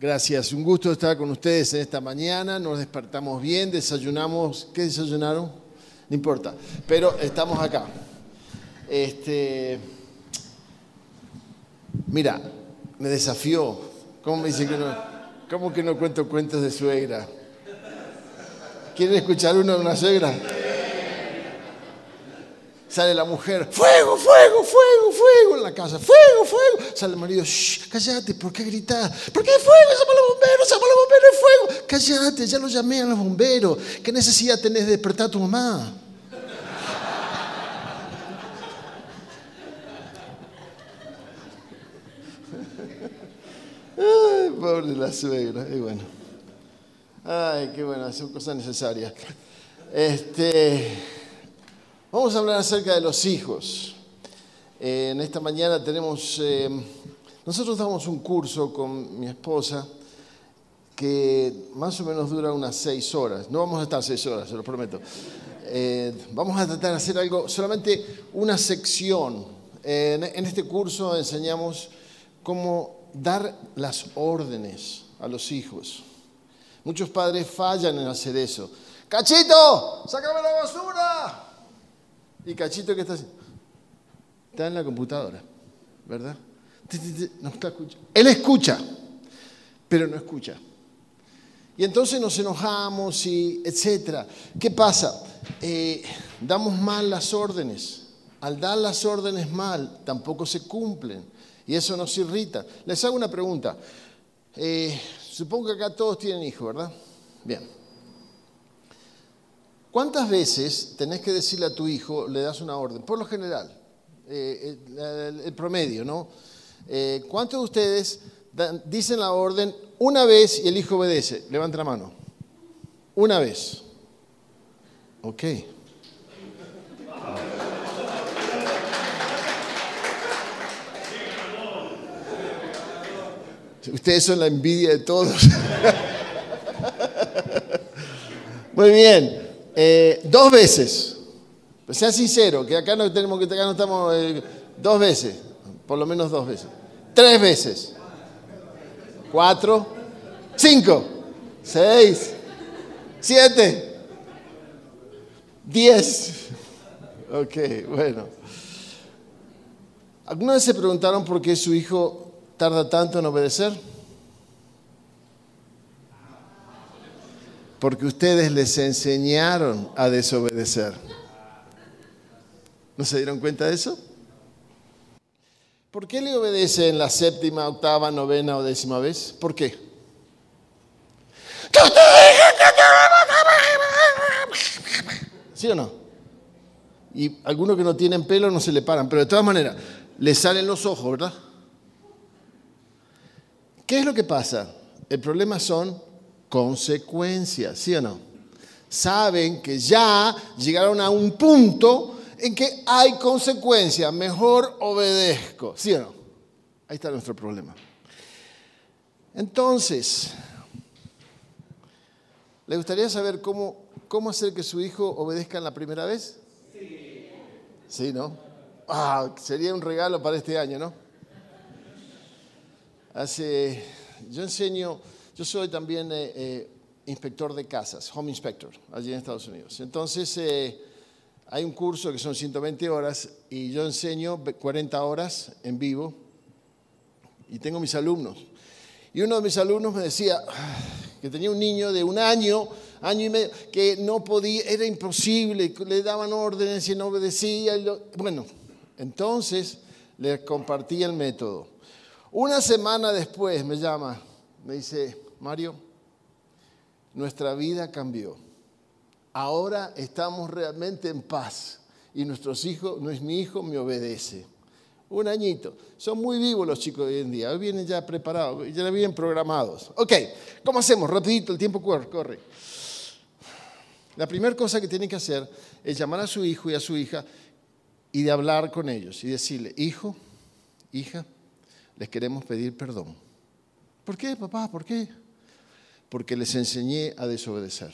Gracias, un gusto estar con ustedes en esta mañana. Nos despertamos bien, desayunamos. ¿Qué desayunaron? No importa, pero estamos acá. Este, mira, me desafió. ¿Cómo me dice que no? ¿Cómo que no cuento cuentos de suegra? ¿Quieren escuchar uno de una suegra? Sale la mujer, fuego, fuego, fuego, fuego en la casa, fuego, fuego. Sale el marido, Shh, cállate, ¿por qué gritar? ¿Por qué fuego? Llama los bomberos, llama los bomberos, fuego. Cállate, ya lo llamé a los bomberos. ¿Qué necesidad tenés de despertar a tu mamá? Ay, pobre la suegra, y bueno. Ay, qué bueno, son cosas necesarias. Este, vamos a hablar acerca de los hijos. Eh, en esta mañana tenemos, eh, nosotros damos un curso con mi esposa que más o menos dura unas seis horas. No vamos a estar seis horas, se lo prometo. Eh, vamos a tratar de hacer algo, solamente una sección. en este curso enseñamos cómo dar las órdenes a los hijos. Muchos padres fallan en hacer eso. Cachito, sácame la basura. Y Cachito, ¿qué está haciendo? Está en la computadora, ¿verdad? No está escuchando. Él escucha, pero no escucha. Y entonces nos enojamos y etcétera. ¿Qué pasa? Eh, damos mal las órdenes. Al dar las órdenes mal, tampoco se cumplen. Y eso nos irrita. Les hago una pregunta. Eh, supongo que acá todos tienen hijos, ¿verdad? Bien. ¿Cuántas veces tenés que decirle a tu hijo, le das una orden? Por lo general, eh, el, promedio, ¿no? Eh, ¿Cuántos de ustedes dicen la orden una vez y el hijo obedece? Levanta la mano. Una vez. Ok. Ustedes son la envidia de todos. Muy bien. Eh, dos veces. Sea sincero, que acá no tenemos que acá no estamos eh, dos veces, por lo menos dos veces. Tres veces. Cuatro. Cinco. Seis. Siete. Diez. Ok, bueno. ¿Alguna vez se preguntaron por qué su hijo tarda tanto en obedecer? Porque ustedes les enseñaron a desobedecer. ¿No se dieron cuenta de eso? ¿Por qué le obedece en la séptima, octava, novena o décima vez? ¿Por qué? ¿Sí o no? Y algunos que no tienen pelo no se le paran, pero de todas maneras, le salen los ojos, ¿verdad? ¿Qué es lo que pasa? El problema son consecuencias, ¿sí o no? Saben que ya llegaron a un punto en que hay consecuencias, mejor obedezco, ¿sí o no? Ahí está nuestro problema. Entonces, ¿le gustaría saber cómo, cómo hacer que su hijo obedezca la primera vez? Sí. Sí, ¿no? Ah, sería un regalo para este año, ¿no? Hace, yo enseño, yo soy también eh, eh, inspector de casas, home inspector, allí en Estados Unidos. Entonces, eh, hay un curso que son 120 horas y yo enseño 40 horas en vivo y tengo mis alumnos. Y uno de mis alumnos me decía que tenía un niño de un año, año y medio, que no podía, era imposible, le daban órdenes y no obedecía. bueno, entonces le compartí el método. Una semana después me llama, me dice, Mario, nuestra vida cambió. Ahora estamos realmente en paz y nuestros hijos, no es mi hijo, me obedece. Un añito. Son muy vivos los chicos hoy en día. Hoy vienen ya preparados, ya vienen programados. Ok, ¿cómo hacemos? Rapidito, el tiempo corre. La primera cosa que tienen que hacer es llamar a su hijo y a su hija y de hablar con ellos y decirle, hijo, hija, les queremos pedir perdón. ¿Por qué, papá? ¿Por qué? Porque les enseñé a desobedecer.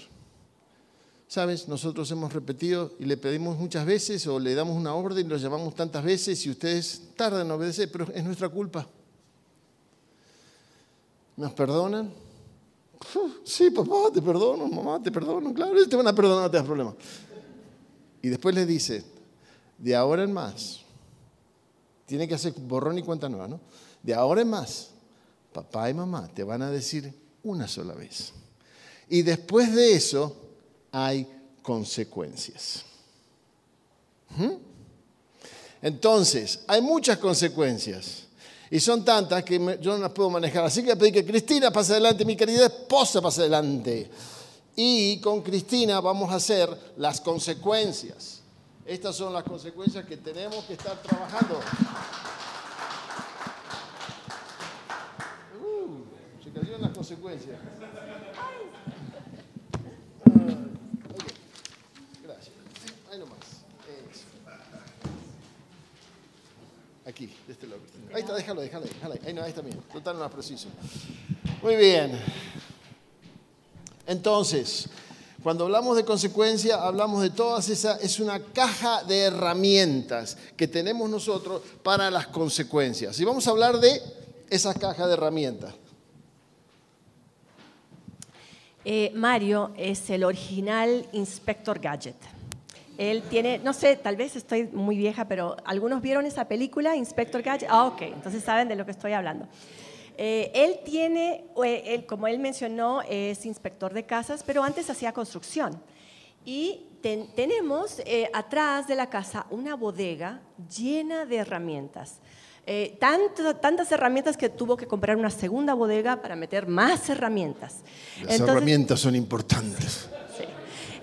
¿Sabes? Nosotros hemos repetido y le pedimos muchas veces o le damos una orden y los llamamos tantas veces y ustedes tardan en obedecer, pero es nuestra culpa. ¿Nos perdonan? Sí, papá, te perdono, mamá, te perdono. Claro, te van a perdonar, no te das problema. Y después le dice, de ahora en más, tiene que hacer borrón y cuenta nueva, ¿no? De ahora en más, papá y mamá te van a decir una sola vez. Y después de eso hay consecuencias. ¿Mm? Entonces, hay muchas consecuencias. Y son tantas que yo no las puedo manejar. Así que pedí que Cristina pase adelante, mi querida esposa pase adelante. Y con Cristina vamos a hacer las consecuencias. Estas son las consecuencias que tenemos que estar trabajando. Las consecuencias. Gracias. Ahí nomás. Aquí, de este lado. Ahí está, déjalo, déjalo, déjalo. Ahí, no, ahí está bien. Total, más preciso. Muy bien. Entonces, cuando hablamos de consecuencia, hablamos de todas esas, es una caja de herramientas que tenemos nosotros para las consecuencias. Y vamos a hablar de esa caja de herramientas. Eh, Mario es el original Inspector Gadget. Él tiene, no sé, tal vez estoy muy vieja, pero ¿algunos vieron esa película, Inspector Gadget? Ah, ok, entonces saben de lo que estoy hablando. Eh, él tiene, eh, como él mencionó, es inspector de casas, pero antes hacía construcción. Y tenemos eh, atrás de la casa una bodega llena de herramientas. Tantas herramientas que tuvo que comprar una segunda bodega para meter más herramientas. Las herramientas son importantes.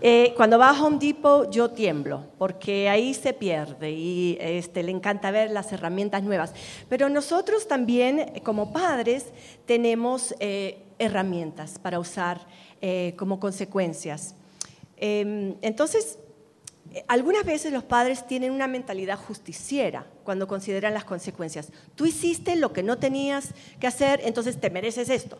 Eh, cuando va a Home Depot yo tiemblo, porque ahí se pierde y este, le encanta ver las herramientas nuevas. Pero nosotros también, como padres, tenemos eh, herramientas para usar eh, como consecuencias. Em, entonces, algunas veces los padres tienen una mentalidad justiciera cuando consideran las consecuencias. Tú hiciste lo que no tenías que hacer, entonces te mereces esto.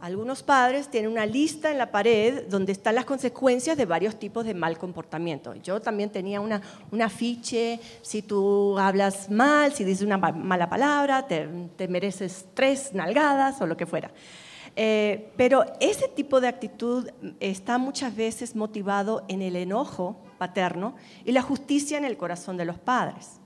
Algunos padres tienen una lista en la pared donde están las consecuencias de varios tipos de mal comportamiento. Yo también tenía una, un afiche, si tú hablas mal, si dices una mala palabra, te, mereces tres nalgadas o lo que fuera. Eh, pero ese tipo de actitud está muchas veces motivado en el enojo paterno y la justicia en el corazón de los padres.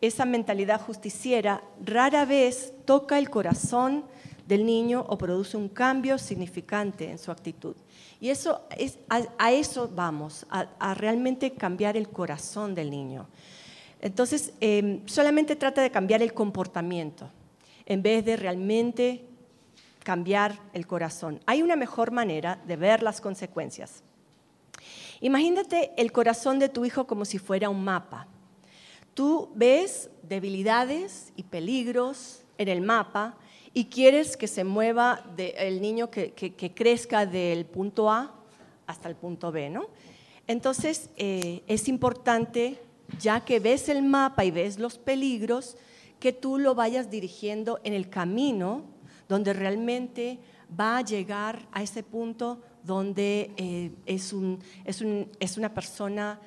Esa mentalidad justiciera rara vez toca el corazón del niño o produce un cambio significante en su actitud. Y eso es, a, eso vamos, a, realmente cambiar el corazón del niño. Entonces, em, solamente trata de cambiar el comportamiento en vez de realmente cambiar el corazón. Hay una mejor manera de ver las consecuencias. Imagínate el corazón de tu hijo como si fuera un mapa. Tú ves debilidades y peligros en el mapa y quieres que se mueva el niño que, crezca del punto A hasta el punto B, ¿no? Entonces eh, es importante, ya que ves el mapa y ves los peligros, que tú lo vayas dirigiendo en el camino donde realmente va a llegar a ese punto donde eh, es, un, es, un, es, una persona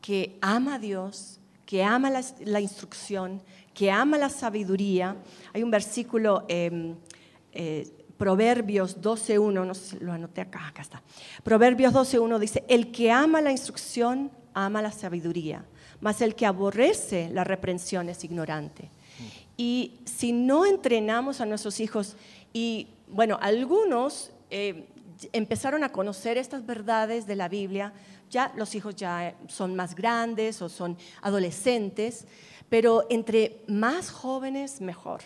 que ama a Dios, que ama la, instrucción, que ama la sabiduría. Hay un versículo, eh, eh, Proverbios 12.1, no sé lo anoté acá, acá está. Proverbios 12.1 dice, el que ama la instrucción, ama la sabiduría, mas el que aborrece la reprensión es ignorante. Y si no entrenamos a nuestros hijos, y bueno, algunos eh, empezaron a conocer estas verdades de la Biblia, ya los hijos ya son más grandes o son adolescentes, pero entre más jóvenes, mejor.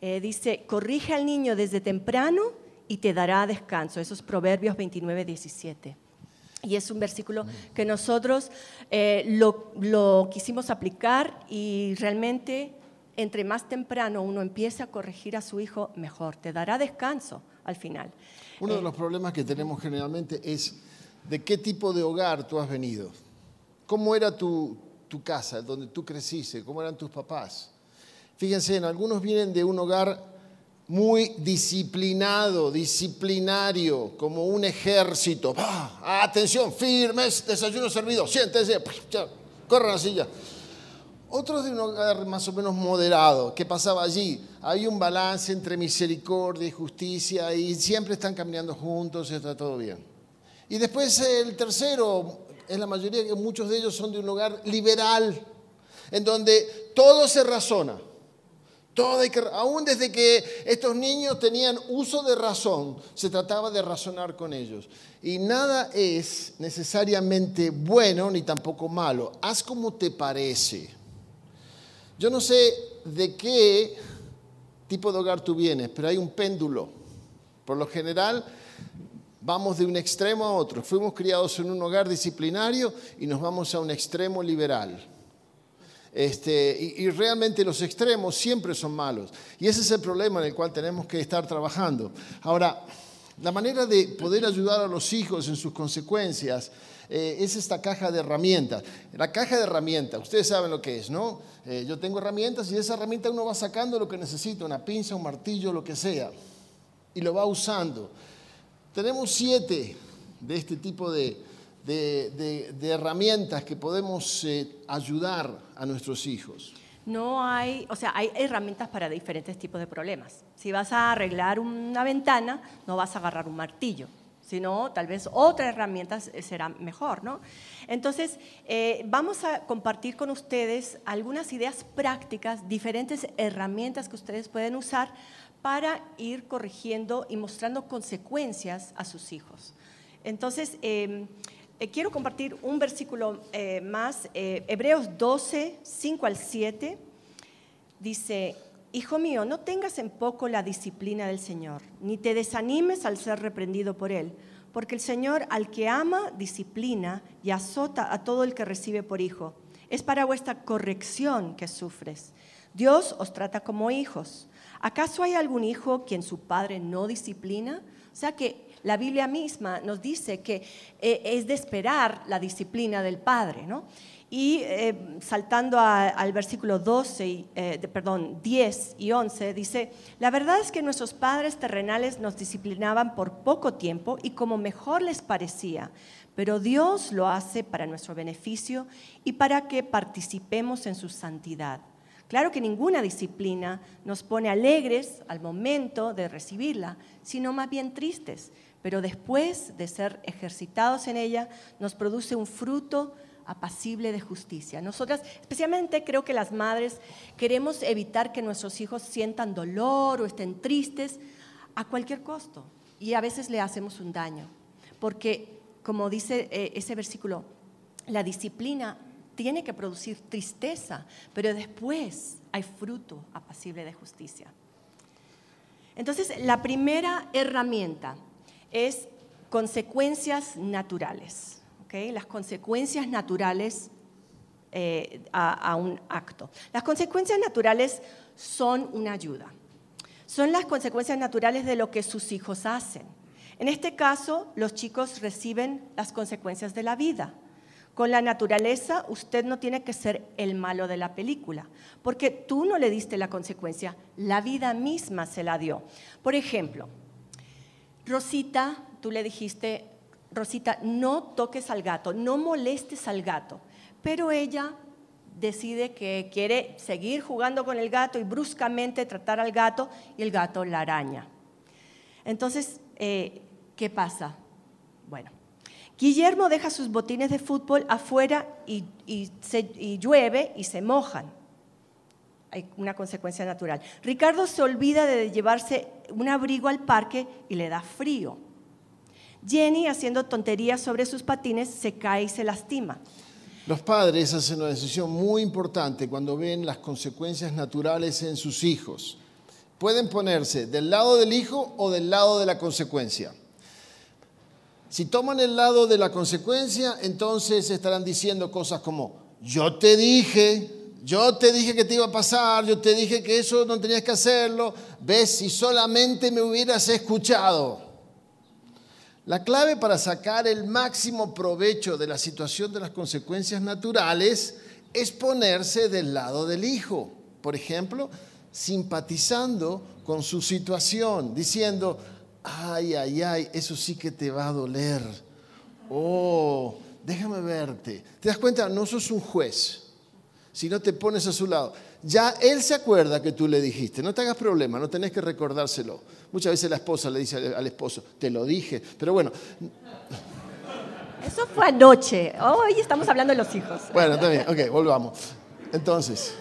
Eh, dice, corrige al niño desde temprano y te dará descanso. Eso es Proverbios 29, 17. Y es un versículo que nosotros eh, lo, lo, quisimos aplicar y realmente entre más temprano uno empiece a corregir a su hijo, mejor. Te dará descanso al final. Uno de eh, los problemas que tenemos generalmente es de qué tipo de hogar tú has venido. ¿Cómo era tu, tu casa, donde tú creciste, cómo eran tus papás. Fíjense, en algunos vienen de un hogar muy disciplinado, disciplinario, como un ejército. ¡Ah! Atención, firmes, desayuno servido, siéntense, corran la silla. Otros de un hogar más o menos moderado. ¿Qué pasaba allí? Hay un balance entre misericordia y justicia y siempre están caminando juntos y está todo bien. Y después el tercero, es la mayoría, muchos de ellos son de un hogar liberal, en donde todo se razona. Todo hay que, aún desde que estos niños tenían uso de razón, se trataba de razonar con ellos. Y nada es necesariamente bueno ni tampoco malo. Haz como te parece. Yo no sé de qué tipo de hogar tú vienes, pero hay un péndulo. Por lo general, vamos de un extremo a otro. Fuimos criados en un hogar disciplinario y nos vamos a un extremo liberal. Este, y, y, realmente los extremos siempre son malos. Y ese es el problema en el cual tenemos que estar trabajando. Ahora, la manera de poder ayudar a los hijos en sus consecuencias eh, es esta caja de herramientas. La caja de herramientas, ustedes saben lo que es, ¿no? Eh, yo tengo herramientas y de esa herramienta uno va sacando lo que necesita, una pinza, un martillo, lo que sea, y lo va usando. Tenemos siete de este tipo de, herramientas que podemos eh, ayudar a nuestros hijos. No hay, o sea, hay herramientas para diferentes tipos de problemas. Si vas a arreglar una ventana, no vas a agarrar un martillo sino tal vez otra herramienta será mejor, ¿no? Entonces, eh, vamos a compartir con ustedes algunas ideas prácticas, diferentes herramientas que ustedes pueden usar para ir corrigiendo y mostrando consecuencias a sus hijos. Entonces, em, eh, quiero compartir un versículo eh, más, Hebreos 12, 5 al 7, dice, Hijo mío, no tengas en poco la disciplina del Señor, ni te desanimes al ser reprendido por Él, porque el Señor al que ama, disciplina y azota a todo el que recibe por hijo. Es para vuestra corrección que sufres. Dios os trata como hijos. ¿Acaso hay algún hijo quien su padre no disciplina? O sea que la Biblia misma nos dice que eh, es de esperar la disciplina del padre, ¿no? Y eh, saltando al versículo 12, eh, perdón, 10 y 11, dice, la verdad es que nuestros padres terrenales nos disciplinaban por poco tiempo y como mejor les parecía, pero Dios lo hace para nuestro beneficio y para que participemos en su santidad. Claro que ninguna disciplina nos pone alegres al momento de recibirla, sino más bien tristes, pero después de ser ejercitados en ella, nos produce un fruto apacible de justicia. Nosotras, especialmente creo que las madres, queremos evitar que nuestros hijos sientan dolor o estén tristes a cualquier costo. Y a veces le hacemos un daño. Porque, como dice eh, ese versículo, la disciplina tiene que producir tristeza, pero después hay fruto apacible de justicia. Entonces, la primera herramienta es consecuencias naturales las consecuencias naturales eh, a, un acto. Las consecuencias naturales son una ayuda. Son las consecuencias naturales de lo que sus hijos hacen. En este caso, los chicos reciben las consecuencias de la vida. Con la naturaleza, usted no tiene que ser el malo de la película, porque tú no le diste la consecuencia, la vida misma se la dio. Por ejemplo, Rosita, tú le dijiste, Rosita, no toques al gato, no molestes al gato. Pero ella decide que quiere seguir jugando con el gato y bruscamente tratar al gato y el gato la araña. Entonces, eh, ¿qué pasa? Bueno, Guillermo deja sus botines de fútbol afuera y, y llueve y se mojan. Hay una consecuencia natural. Ricardo se olvida de llevarse un abrigo al parque y le da frío. Jenny, haciendo tonterías sobre sus patines, se cae y se lastima. Los padres hacen una decisión muy importante cuando ven las consecuencias naturales en sus hijos. Pueden ponerse del lado del hijo o del lado de la consecuencia. Si toman el lado de la consecuencia, entonces estarán diciendo cosas como, yo te dije, yo te dije que te iba a pasar, yo te dije que eso no tenías que hacerlo, ves, si solamente me hubieras escuchado. La clave para sacar el máximo provecho de la situación de las consecuencias naturales es ponerse del lado del hijo. Por ejemplo, simpatizando con su situación, diciendo, ay, ay, ay, eso sí que te va a doler. Oh, déjame verte. ¿Te das cuenta? No sos un juez. si no te pones a su lado. Ya él se acuerda que tú le dijiste, no te hagas problema, no tenés que recordárselo. Muchas veces la esposa le dice al esposo, te lo dije, pero bueno. Eso fue anoche, hoy estamos hablando de los hijos. Bueno, también, ok, volvamos. Entonces.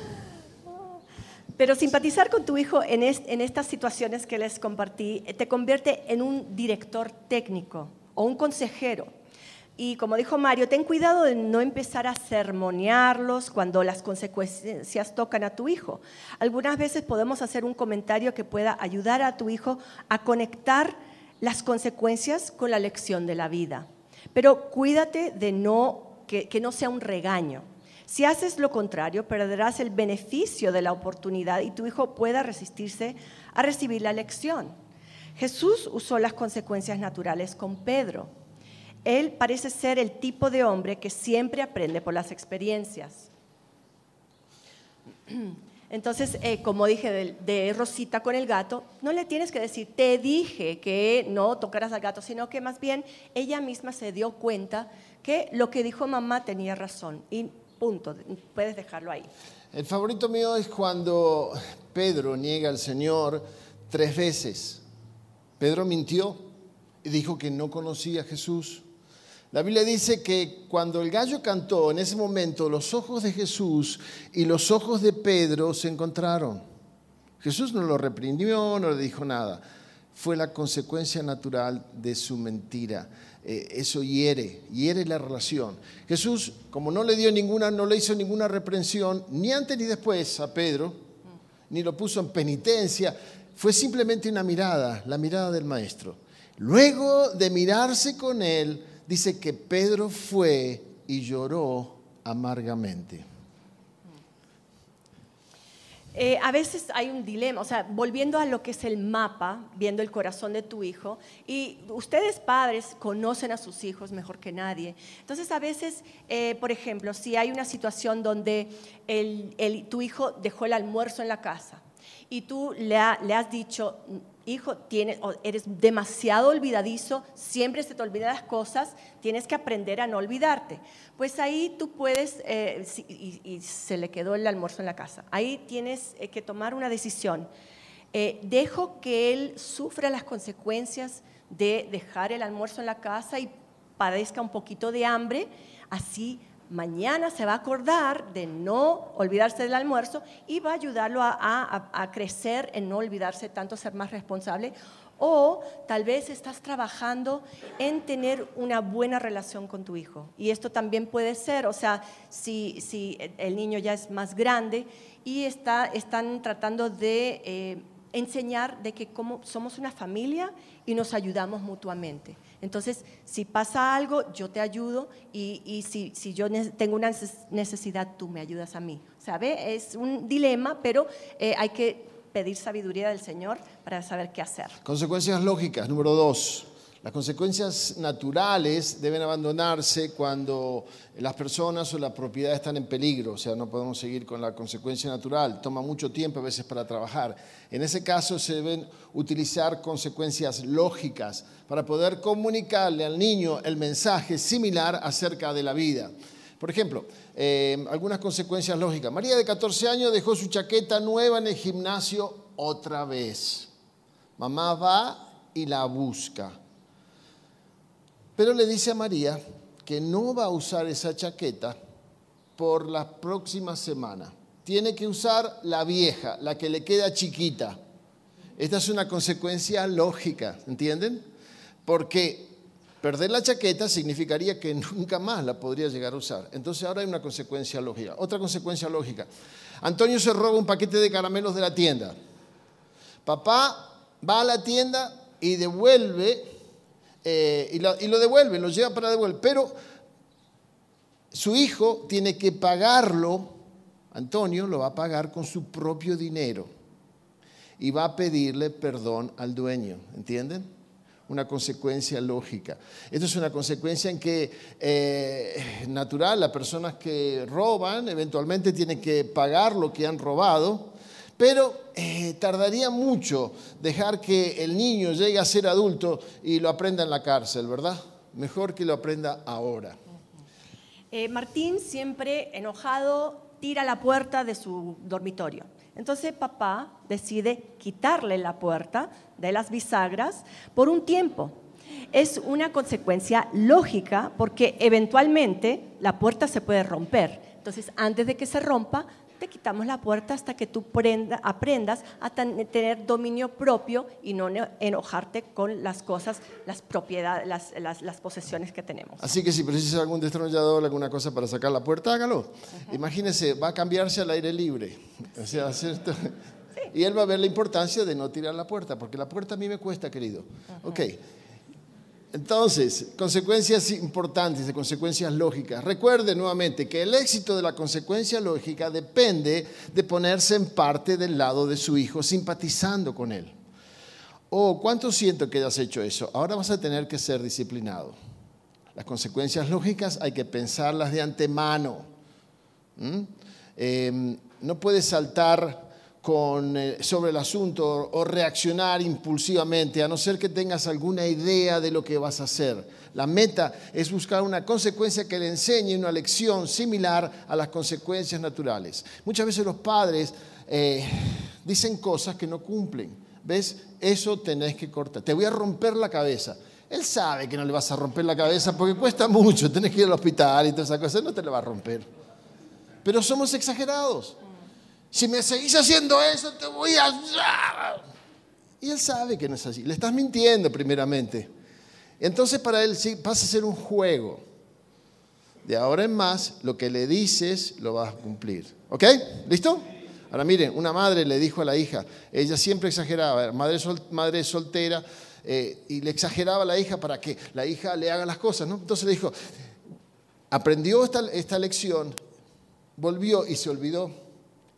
Pero simpatizar con tu hijo en, en estas situaciones que les compartí te convierte en un director técnico o un consejero y como dijo Mario, ten cuidado de no empezar a sermonearlos cuando las consecuencias tocan a tu hijo. Algunas veces podemos hacer un comentario que pueda ayudar a tu hijo a conectar las consecuencias con la lección de la vida. Pero cuídate de no, que, que no sea un regaño. Si haces lo contrario, perderás el beneficio de la oportunidad y tu hijo pueda resistirse a recibir la lección. Jesús usó las consecuencias naturales con Pedro él parece ser el tipo de hombre que siempre aprende por las experiencias. Entonces, eh, como dije de, Rosita con el gato, no le tienes que decir, te dije que no tocaras al gato, sino que más bien ella misma se dio cuenta que lo que dijo mamá tenía razón. Y punto, puedes dejarlo ahí. El favorito mío es cuando Pedro niega al Señor tres veces. Pedro mintió y dijo que no conocía a Jesús. La Biblia dice que cuando el gallo cantó, en ese momento los ojos de Jesús y los ojos de Pedro se encontraron. Jesús no lo reprimió, no le dijo nada. Fue la consecuencia natural de su mentira. Eh, eso hiere, hiere la relación. Jesús, como no le dio ninguna, no le hizo ninguna reprensión, ni antes ni después a Pedro, ni lo puso en penitencia, fue simplemente una mirada, la mirada del maestro. Luego de mirarse con él, dice que Pedro fue y lloró amargamente. Eh, a veces hay un dilema, o sea, volviendo a lo que es el mapa, viendo el corazón de tu hijo, y ustedes padres conocen a sus hijos mejor que nadie. Entonces, a veces, eh, por ejemplo, si hay una situación donde tu hijo dejó el almuerzo en la casa y tú le has dicho, hijo, eres demasiado olvidadizo, siempre se te olvidan las cosas, tienes que aprender a no olvidarte. Pues ahí tú puedes, eh, y, se le quedó el almuerzo en la casa, ahí tienes eh, que tomar una decisión. Eh, dejo que él sufra las consecuencias de dejar el almuerzo en la casa y padezca un poquito de hambre, así mañana se va a acordar de no olvidarse del almuerzo y va a ayudarlo a, crecer en no olvidarse tanto, ser más responsable. O tal vez estás trabajando en tener una buena relación con tu hijo. Y esto también puede ser, o sea, si, el niño ya es más grande y está, están tratando de eh, enseñar de que como somos una familia y nos ayudamos mutuamente. Entonces, si pasa algo, yo te ayudo y, si, yo tengo una necesidad, tú me ayudas a mí. ¿Sabe? Es un dilema, pero eh, hay que pedir sabiduría del Señor para saber qué hacer. Consecuencias lógicas, número dos. Las consecuencias naturales deben abandonarse cuando las personas o la propiedad están en peligro, o sea, no podemos seguir con la consecuencia natural, toma mucho tiempo a veces para trabajar. En ese caso se deben utilizar consecuencias lógicas para poder comunicarle al niño el mensaje similar acerca de la vida. Por ejemplo, eh, algunas consecuencias lógicas. María de 14 años dejó su chaqueta nueva en el gimnasio otra vez. Mamá va y la busca. Pero le dice a María que no va a usar esa chaqueta por la próxima semana. Tiene que usar la vieja, la que le queda chiquita. Esta es una consecuencia lógica, ¿entienden? Porque perder la chaqueta significaría que nunca más la podría llegar a usar. Entonces ahora hay una consecuencia lógica. Otra consecuencia lógica. Antonio se roba un paquete de caramelos de la tienda. Papá va a la tienda y devuelve eh, y, lo, devuelve, lo lleva para devolver. Pero su hijo tiene que pagarlo, Antonio lo va a pagar con su propio dinero y va a pedirle perdón al dueño, ¿entienden? Una consecuencia lógica. Esto es una consecuencia en que, eh, natural, las personas que roban eventualmente tienen que pagar lo que han robado pero eh, tardaría mucho dejar que el niño llegue a ser adulto y lo aprenda en la cárcel, ¿verdad? Mejor que lo aprenda ahora. Eh, Martín siempre enojado tira la puerta de su dormitorio. Entonces papá decide quitarle la puerta de las bisagras por un tiempo. Es una consecuencia lógica porque eventualmente la puerta se puede romper. Entonces, antes de que se rompa, te quitamos la puerta hasta que tú aprendas a tener dominio propio y no enojarte con las cosas, las propiedades, las, posesiones que tenemos. Así que si precisas algún destornillador, alguna cosa para sacar la puerta, hágalo. Imagínese, va a cambiarse al aire libre. Y él va a ver la importancia de no tirar la puerta, porque la puerta a mí me cuesta, querido. Ok. Entonces, consecuencias importantes, de consecuencias lógicas. Recuerde nuevamente que el éxito de la consecuencia lógica depende de ponerse en parte del lado de su hijo, simpatizando con él. Oh, ¿cuánto siento que hayas hecho eso? Ahora vas a tener que ser disciplinado. Las consecuencias lógicas hay que pensarlas de antemano. ¿Mm? Em, no puedes saltar eh, sobre el asunto o reaccionar impulsivamente, a no ser que tengas alguna idea de lo que vas a hacer. La meta es buscar una consecuencia que le enseñe una lección similar a las consecuencias naturales. Muchas veces los padres eh, dicen cosas que no cumplen. ¿Ves? Eso tenés que cortar. Te voy a romper la cabeza. Él sabe que no le vas a romper la cabeza porque cuesta mucho, tenés que ir al hospital y todas esas cosas, no te la va a romper. Pero somos exagerados. Si me seguís haciendo eso, te voy a... Y él sabe que no es así. Le estás mintiendo primeramente. Entonces para él pasa a ser un juego. De ahora en más, lo que le dices lo vas a cumplir. ¿Ok? ¿Listo? Ahora miren, una madre le dijo a la hija, ella siempre exageraba, madre, madre soltera, eh, y le exageraba a la hija para que la hija le haga las cosas, ¿no? Entonces le dijo, aprendió esta, esta lección, volvió y se olvidó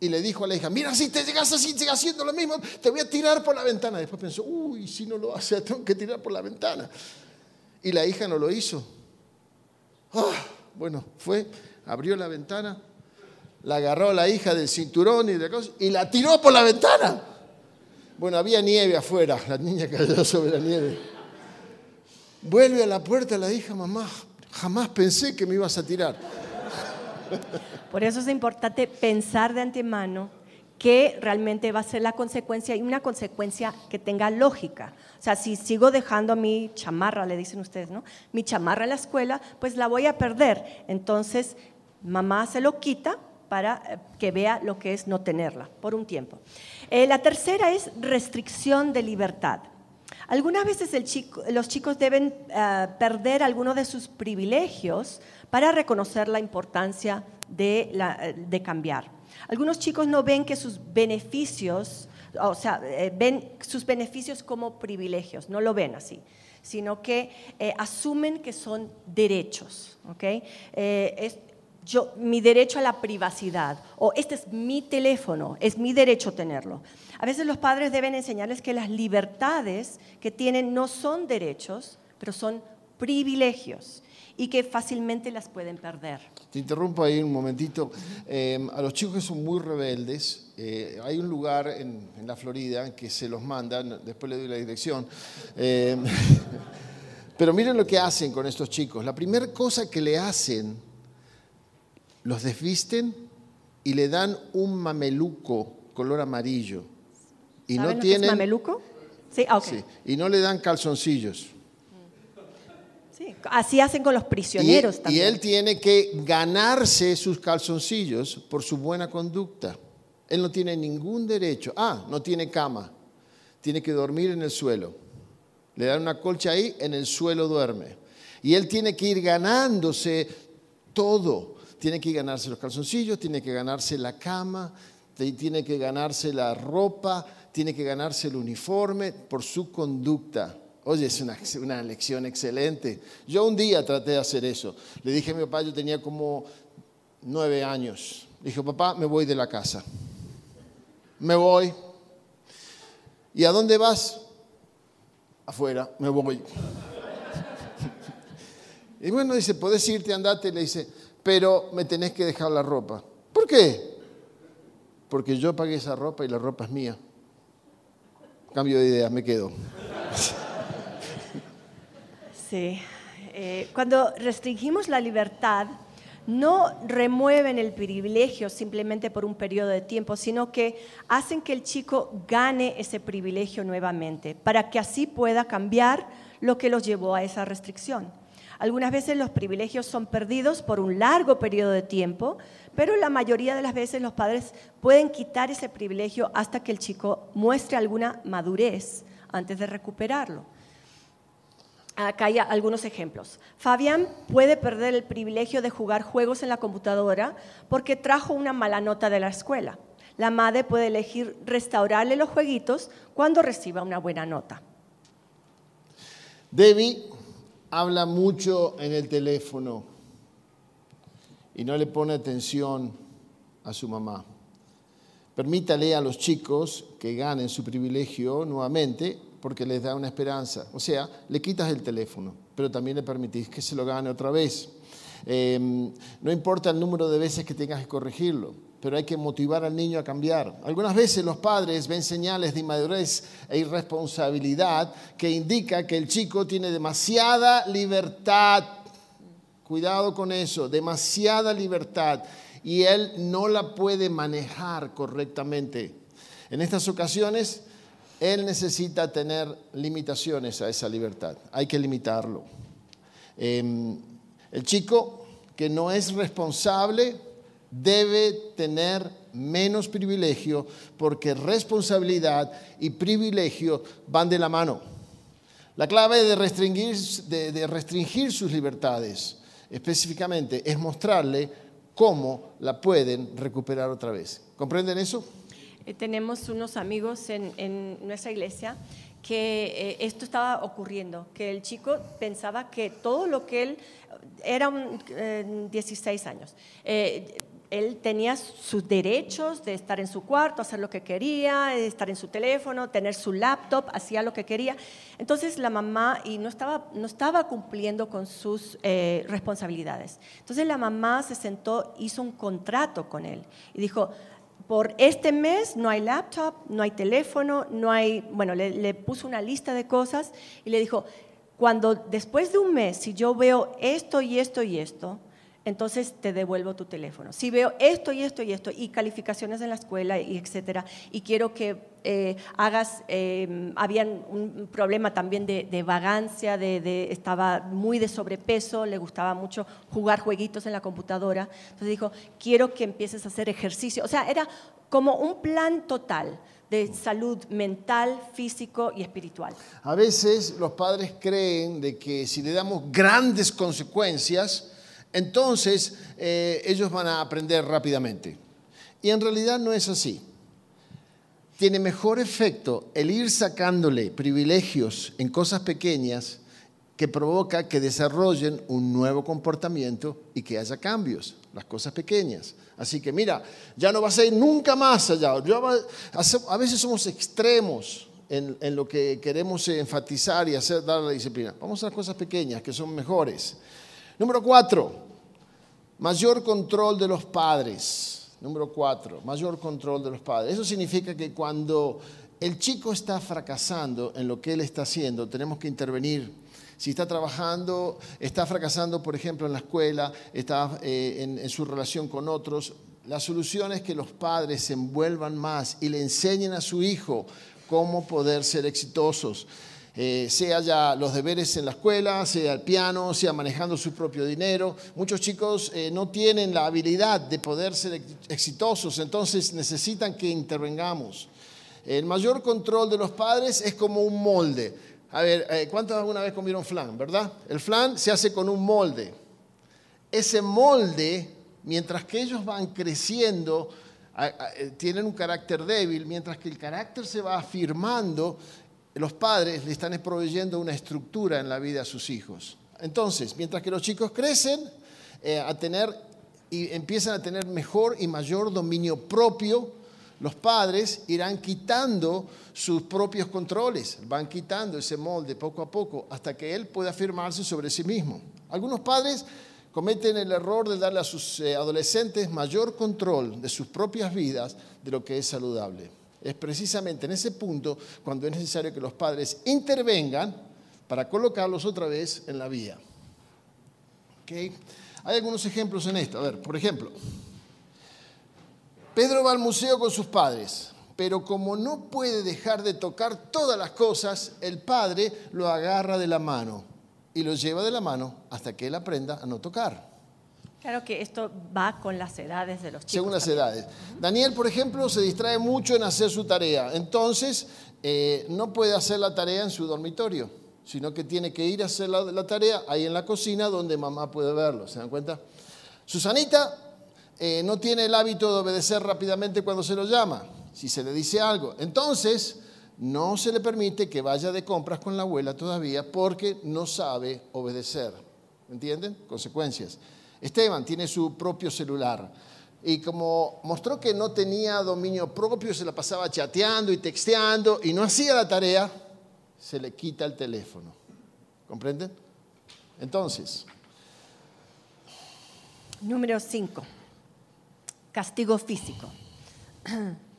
y le dijo a la hija, mira, si te llegas así, sigas haciendo lo mismo, te voy a tirar por la ventana. Después pensó, uy, si no lo hace, tengo que tirar por la ventana. Y la hija no lo hizo. Ah, bueno, fue, abrió la ventana, la agarró a la hija del cinturón y, de y la tiró por la ventana. Bueno, había nieve afuera, la niña cayó sobre la nieve. Vuelve a la puerta la hija, mamá, jamás pensé que me ibas a tirar. Por eso es importante pensar de antemano qué realmente va a ser la consecuencia y una consecuencia que tenga lógica. O sea, si sigo dejando mi chamarra, le dicen ustedes, ¿no? Mi chamarra en la escuela, pues la voy a perder. Entonces, mamá se lo quita para eh, que vea lo que es no tenerla por un tiempo. Eh, la tercera es restricción de libertad. Algunas veces los chicos deben eh, perder algunos de sus privilegios para reconocer la importancia de, cambiar. Algunos chicos no ven que sus beneficios, o sea, eh, ven sus beneficios como privilegios, no lo ven así sino que eh, asumen que son derechos. ¿okay? Eh, yo, mi derecho a la privacidad, o este es mi teléfono, es mi derecho tenerlo. A veces los padres deben enseñarles que las libertades que tienen no son derechos, pero son privilegios y que fácilmente las pueden perder. Te interrumpo ahí un momentito. Eh, a los chicos que son muy rebeldes, eh, hay un lugar en, la Florida que se los mandan, después le doy la dirección. Eh, pero miren lo que hacen con estos chicos. La primera cosa que le hacen, los desvisten y le dan un mameluco color amarillo. Y no tienen, mameluco? Sí, ah, okay. sí, y no le dan calzoncillos así hacen con los prisioneros y, también. Y él tiene que ganarse sus calzoncillos por su buena conducta. Él no tiene ningún derecho. Ah, no tiene cama. Tiene que dormir en el suelo. Le dan una colcha ahí, en el suelo duerme. Y él tiene que ir ganándose todo. Tiene que ganarse los calzoncillos, tiene que ganarse la cama, tiene que ganarse la ropa, tiene que ganarse el uniforme por su conducta. Oye, es una, una, lección excelente. Yo un día traté de hacer eso. Le dije a mi papá, yo tenía como nueve años. Le dije, papá, me voy de la casa. Me voy. ¿Y a dónde vas? Afuera, me voy. Y bueno, dice, puedes irte, andate. Le dice, pero me tenés que dejar la ropa. ¿Por qué? Porque yo pagué esa ropa y la ropa es mía. Cambio de idea, me quedo. Sí. Eh, cuando restringimos la libertad, no remueven el privilegio simplemente por un periodo de tiempo, sino que hacen que el chico gane ese privilegio nuevamente, para que así pueda cambiar lo que los llevó a esa restricción. Algunas veces los privilegios son perdidos por un largo periodo de tiempo, pero la mayoría de las veces los padres pueden quitar ese privilegio hasta que el chico muestre alguna madurez antes de recuperarlo. Acá hay algunos ejemplos. Fabián puede perder el privilegio de jugar juegos en la computadora porque trajo una mala nota de la escuela. La madre puede elegir restaurarle los jueguitos cuando reciba una buena nota. Debbie habla mucho en el teléfono y no le pone atención a su mamá. Permítale a los chicos que ganen su privilegio nuevamente porque les da una esperanza. O sea, le quitas el teléfono, pero también le permitís que se lo gane otra vez. Em, no importa el número de veces que tengas que corregirlo, pero hay que motivar al niño a cambiar. Algunas veces los padres ven señales de inmadurez e irresponsabilidad que indica que el chico tiene demasiada libertad. Cuidado con eso, demasiada libertad y él no la puede manejar correctamente. En estas ocasiones, él necesita tener limitaciones a esa libertad. Hay que limitarlo. Em, el chico que no es responsable debe tener menos privilegio porque responsabilidad y privilegio van de la mano. La clave de restringir, de restringir sus libertades específicamente es mostrarle cómo la pueden recuperar otra vez. ¿Comprenden eso? Eh, tenemos unos amigos en, nuestra iglesia que eh, esto estaba ocurriendo, que el chico pensaba que todo lo que él, era un, 16 eh, años, él tenía sus derechos de estar en su cuarto, hacer lo que quería, estar en su teléfono, tener su laptop, hacía lo que quería. Entonces la mamá, y no estaba, no estaba cumpliendo con sus responsabilidades. Entonces la mamá se sentó, hizo un contrato con él y dijo, por este mes no hay laptop, no hay teléfono, no hay, bueno, le, puso una lista de cosas y le dijo, cuando después de un mes, si yo veo esto y esto y esto, entonces te devuelvo tu teléfono. Si veo esto y esto y esto, y calificaciones en la escuela, y etcétera, y quiero que eh, hagas, eh, había un problema también de, vagancia, de, estaba muy de sobrepeso, le gustaba mucho jugar jueguitos en la computadora. Entonces dijo, quiero que empieces a hacer ejercicio. O sea, era como un plan total de salud mental, físico y espiritual. A veces los padres creen de que si le damos grandes consecuencias, entonces eh, ellos van a aprender rápidamente. Y en realidad no es así. Tiene mejor efecto el ir sacándole privilegios en cosas pequeñas que provoca que desarrollen un nuevo comportamiento y que haya cambios, las cosas pequeñas. Así que mira, ya no vas a ir nunca más allá. a veces somos extremos en, en, lo que queremos enfatizar y hacer, dar la disciplina. Vamos a las cosas pequeñas que son mejores. Número cuatro, mayor control de los padres. Número cuatro, mayor control de los padres. Eso significa que cuando el chico está fracasando en lo que él está haciendo, tenemos que intervenir. Si está trabajando, está fracasando, por ejemplo, en la escuela, está eh, en, en su relación con otros, la solución es que los padres se envuelvan más y le enseñen a su hijo cómo poder ser exitosos. Eh, sea ya los deberes en la escuela, sea el piano, sea manejando su propio dinero. Muchos chicos eh, no tienen la habilidad de poder ser exitosos, entonces necesitan que intervengamos. El mayor control de los padres es como un molde. A ver, eh, ¿cuántos alguna vez comieron flan, verdad? El flan se hace con un molde. Ese molde, mientras que ellos van creciendo, tienen un carácter débil, mientras que el carácter se va afirmando, los padres le están proveyendo una estructura en la vida a sus hijos. Entonces, mientras que los chicos crecen eh, a tener y empiezan a tener mejor y mayor dominio propio, los padres irán quitando sus propios controles, van quitando ese molde poco a poco hasta que él pueda afirmarse sobre sí mismo. Algunos padres cometen el error de darle a sus eh, adolescentes mayor control de sus propias vidas de lo que es saludable. Es precisamente en ese punto cuando es necesario que los padres intervengan para colocarlos otra vez en la vía. Hay algunos ejemplos en esto. A ver, por ejemplo, Pedro va al museo con sus padres, pero como no puede dejar de tocar todas las cosas, el padre lo agarra de la mano y lo lleva de la mano hasta que él aprenda a no tocar. Claro que esto va con las edades de los chicos. Según las también. edades. Daniel, por ejemplo, se distrae mucho en hacer su tarea. Entonces, eh, no puede hacer la tarea en su dormitorio, sino que tiene que ir a hacer la, la tarea ahí en la cocina donde mamá puede verlo. ¿Se dan cuenta? Susanita eh, no tiene el hábito de obedecer rápidamente cuando se lo llama, si se le dice algo. Entonces, no se le permite que vaya de compras con la abuela todavía porque no sabe obedecer. ¿Entienden? Consecuencias. Esteban tiene su propio celular y como mostró que no tenía dominio propio, se la pasaba chateando y texteando y no hacía la tarea, se le quita el teléfono. ¿Comprenden? Entonces, Número 5. Castigo físico.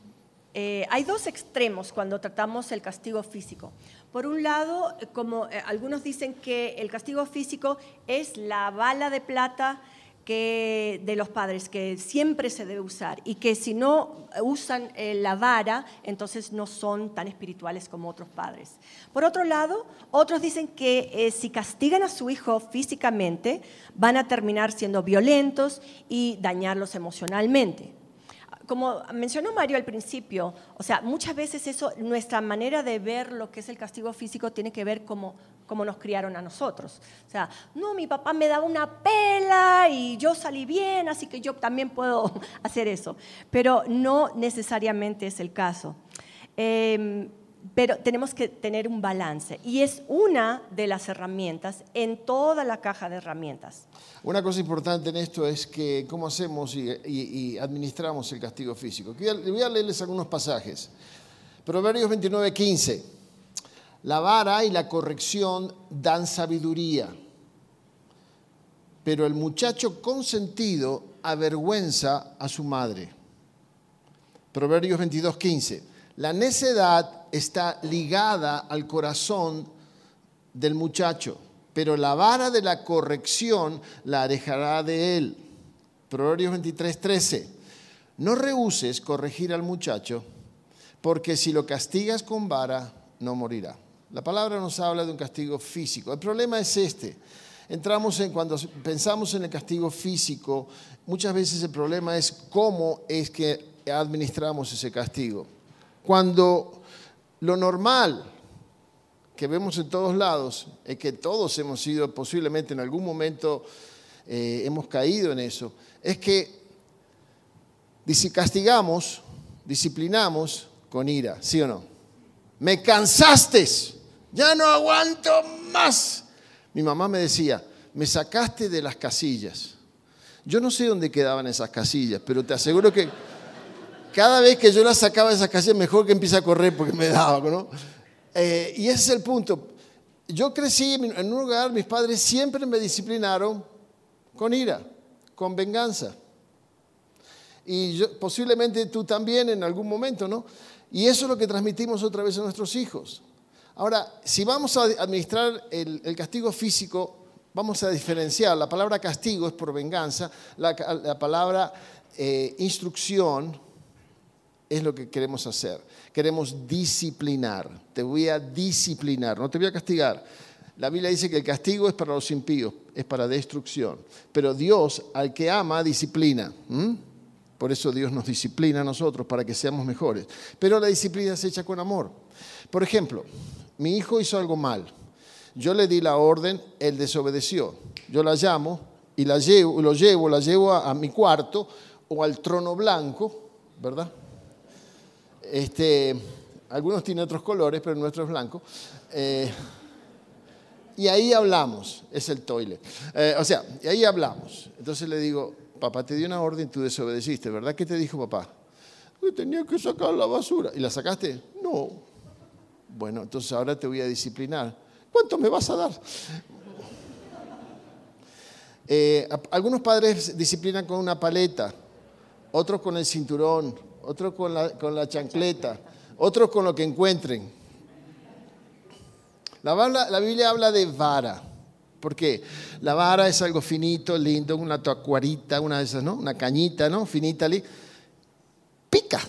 Eh, hay dos extremos cuando tratamos el castigo físico. Por un lado, eh, como eh, algunos dicen que el castigo físico es la bala de plata de los padres, que siempre se debe usar y que si no usan eh, la vara, entonces no son tan espirituales como otros padres. Por otro lado, otros dicen que si castigan a su hijo físicamente, van a terminar siendo violentos y dañarlos emocionalmente como mencionó Mario al principio, o sea, muchas veces eso, nuestra manera de ver lo que es el castigo físico tiene que ver como cómo nos criaron a nosotros. O sea, no, mi papá me daba una pela y yo salí bien, así que yo también puedo hacer eso. Pero no necesariamente es el caso. Eh, pero tenemos que tener un balance y es una de las herramientas en toda la caja de herramientas. Una cosa importante en esto es que cómo hacemos y, y- y administramos el castigo físico. Voy a- leerles algunos pasajes. Proverbios 29, 15. La vara y la corrección dan sabiduría, pero el muchacho consentido avergüenza a su madre. Proverbios 22, 15. La necedad está ligada al corazón del muchacho, pero la vara de la corrección la alejará de él. Proverbios 23, 13. No rehuses corregir al muchacho, porque si lo castigas con vara, no morirá. La palabra nos habla de un castigo físico. El problema es este. Entramos en, cuando pensamos en el castigo físico, muchas veces el problema es cómo es que administramos ese castigo. Cuando lo normal que vemos en todos lados es que todos hemos sido, posiblemente en algún momento eh, hemos caído en eso, es que castigamos, disciplinamos con ira, ¿sí o no? Me cansaste, ya no aguanto más. Mi mamá me decía, me sacaste de las casillas. Yo no sé dónde quedaban esas casillas, pero te aseguro que cada vez que yo las sacaba de esas casillas, mejor que empiece a correr porque me daba, ¿no? Eh, y ese es el punto. Yo crecí en un lugar, mis padres siempre me disciplinaron con ira, con venganza. Y posiblemente tú también en algún momento, ¿no? Y eso es lo que transmitimos otra vez a nuestros hijos. Ahora, si vamos a administrar el, castigo físico, vamos a diferenciar. La palabra castigo es por venganza, la, la palabra eh, instrucción es lo que queremos hacer. Queremos disciplinar. Te voy a disciplinar, no te voy a castigar. La Biblia dice que el castigo es para los impíos, es para destrucción. Pero Dios al que ama disciplina. Por eso Dios nos disciplina a nosotros para que seamos mejores. Pero la disciplina se echa con amor. Por ejemplo, mi hijo hizo algo mal. Yo le di la orden, él desobedeció. Yo la llamo y la llevo, lo llevo, la llevo a, a mi cuarto o al trono blanco, ¿verdad? Este, algunos tienen otros colores, pero el nuestro es blanco. Eh, y ahí hablamos, es el toilet. Eh, o sea, y ahí hablamos. Entonces le digo, papá te dio una orden, tú desobedeciste, ¿verdad? ¿Qué te dijo papá? Que tenía que sacar la basura. ¿Y la sacaste? No. Bueno, entonces ahora te voy a disciplinar. ¿Cuánto me vas a dar? Eh, algunos padres disciplinan con una paleta, otros con el cinturón, otros con la, con la chancleta, otros con lo que encuentren. La, Biblia habla de vara, ¿Por qué? La vara es algo finito, lindo, una tacuarita, una de esas, ¿no? Una cañita, ¿no? Finita, pica.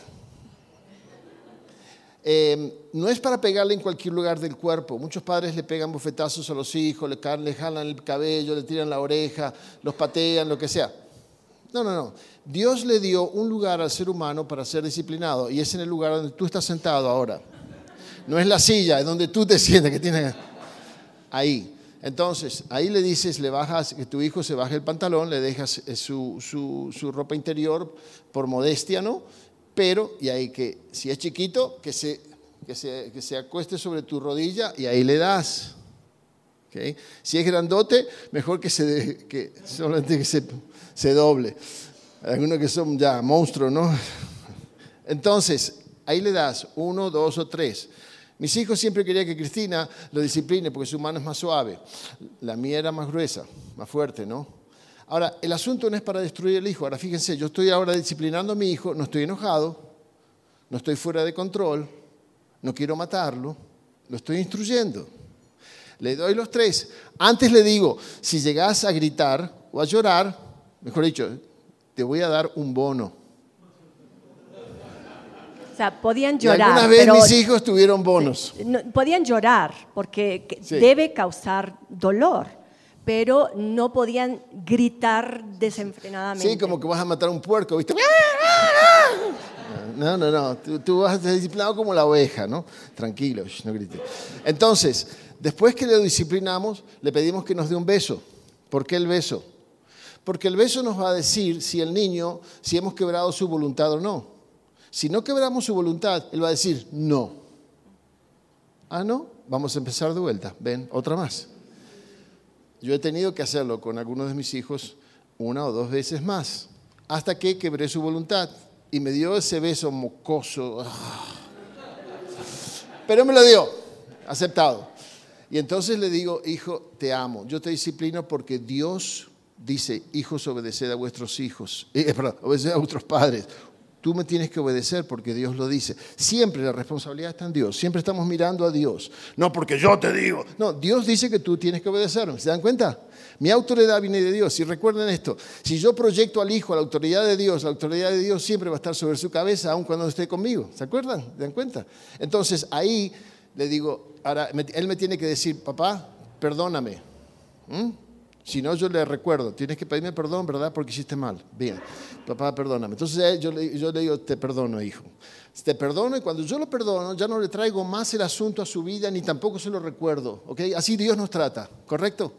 Em, no es para pegarle en cualquier lugar del cuerpo. Muchos padres le pegan bofetazos a los hijos, le, le jalan el cabello, le tiran la oreja, los patean, lo que sea. No, no, no. Dios le dio un lugar al ser humano para ser disciplinado y es en el lugar donde tú estás sentado ahora. No es la silla, es donde tú te sientas, que tiene ahí. Entonces, ahí le dices, le bajas, que tu hijo se baje el pantalón, le dejas eh, su, su, su ropa interior por modestia, ¿no? pero, y ahí que, si es chiquito, que se, que se, que se acueste sobre tu rodilla y ahí le das. Si es grandote, mejor que, se, que solamente que se, se doble. Algunos que son ya monstruos, ¿no? Entonces, ahí le das uno, dos o tres. Mis hijos siempre querían que Cristina lo discipline porque su mano es más suave. La mía era más gruesa, más fuerte, ¿no? Ahora, el asunto no es para destruir el hijo. Ahora, fíjense, yo estoy ahora disciplinando a mi hijo, no estoy enojado, no estoy fuera de control, no quiero matarlo, lo estoy instruyendo. Le doy los tres. Antes le digo, si llegas a gritar o a llorar, mejor dicho, te voy a dar un bono. O sea, podían llorar. alguna vez mis hijos tuvieron bonos. podían llorar porque debe causar dolor pero no podían gritar desenfrenadamente. Sí, como que vas a matar a un puerco, ¿viste? No, no, no, tú, vas a ser disciplinado como la oveja, ¿no? Tranquilo, no grites. Entonces, después que le disciplinamos, le pedimos que nos dé un beso. ¿Por qué el beso? Porque el beso nos va a decir si el niño, si hemos quebrado su voluntad o no. Si no quebramos su voluntad, él va a decir no. Ah, no, vamos a empezar de vuelta. Ven, otra más. Yo he tenido que hacerlo con algunos de mis hijos una o dos veces más, hasta que quebré su voluntad y me dio ese beso mocoso. Pero me lo dio, aceptado. Y entonces le digo, hijo, te amo, yo te disciplino porque Dios dice, hijos, obedeced a vuestros hijos, eh, perdón, obedeced a vuestros padres, Tú me tienes que obedecer porque Dios lo dice. Siempre la responsabilidad está en Dios. Siempre estamos mirando a Dios. No porque yo te digo. No, Dios dice que tú tienes que obedecerme. ¿Se dan cuenta? Mi autoridad viene de Dios. Y recuerden esto, si yo proyecto al Hijo a la autoridad de Dios, la autoridad de Dios siempre va a estar sobre su cabeza, aun cuando esté conmigo. ¿Se acuerdan? ¿Se dan cuenta? Entonces ahí le digo, ahora él me tiene que decir, papá, perdóname. ¿Mm? Si no, yo le recuerdo, tienes que pedirme perdón, ¿verdad? Porque hiciste mal. Bien, papá, perdóname. Entonces eh, yo le, yo le digo, te perdono, hijo. Te perdono y cuando yo lo perdono, ya no le traigo más el asunto a su vida, ni tampoco se lo recuerdo. ¿ok? Así Dios nos trata, ¿correcto?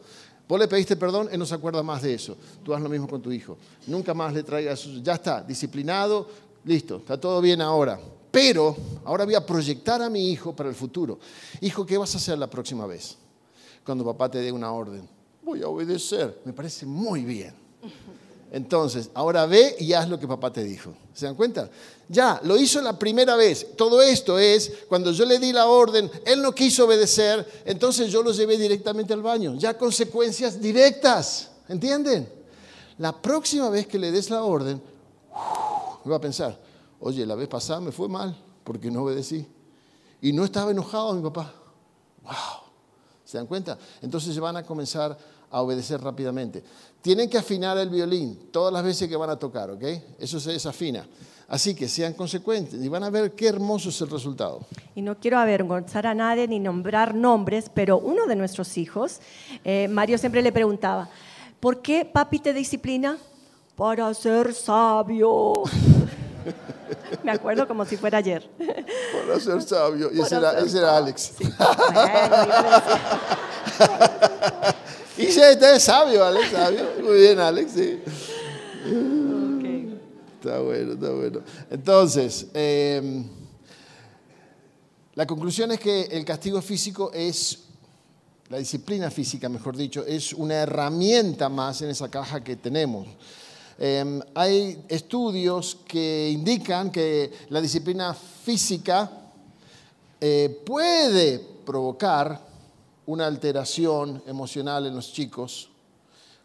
Vos le pediste perdón, él no se acuerda más de eso. Tú haz lo mismo con tu hijo. Nunca más le traigas, ya está, disciplinado, listo, está todo bien ahora. Pero ahora voy a proyectar a mi hijo para el futuro. Hijo, ¿qué vas a hacer la próxima vez? Cuando papá te dé una orden voy a obedecer. Me parece muy bien. Entonces, ahora ve y haz lo que papá te dijo. ¿Se dan cuenta? Ya, lo hizo la primera vez. Todo esto es, cuando yo le di la orden, él no quiso obedecer, entonces yo lo llevé directamente al baño. Ya consecuencias directas. ¿Entienden? La próxima vez que le des la orden, va a pensar, oye, la vez pasada me fue mal porque no obedecí. Y no estaba enojado mi papá. ¡Wow! ¿Se dan cuenta? Entonces van a comenzar a obedecer rápidamente. Tienen que afinar el violín todas las veces que van a tocar, ¿ok? Eso se desafina. Así que sean consecuentes y van a ver qué hermoso es el resultado. Y no quiero avergonzar a nadie ni nombrar nombres, pero uno de nuestros hijos, eh, Mario siempre le preguntaba, ¿por qué papi te disciplina? Para ser sabio. Me acuerdo como si fuera ayer. Para ser sabio. Y ese era, ese era, Alex. Sí. Y sí, este es sabio, Alex, sabio. Muy bien, Alex, sí. Está bueno, está bueno. Entonces, em, la conclusión es que el castigo físico es, la disciplina física, mejor dicho, es una herramienta más en esa caja que tenemos. Em, hay estudios que indican que la disciplina física eh, puede provocar una alteración emocional en los chicos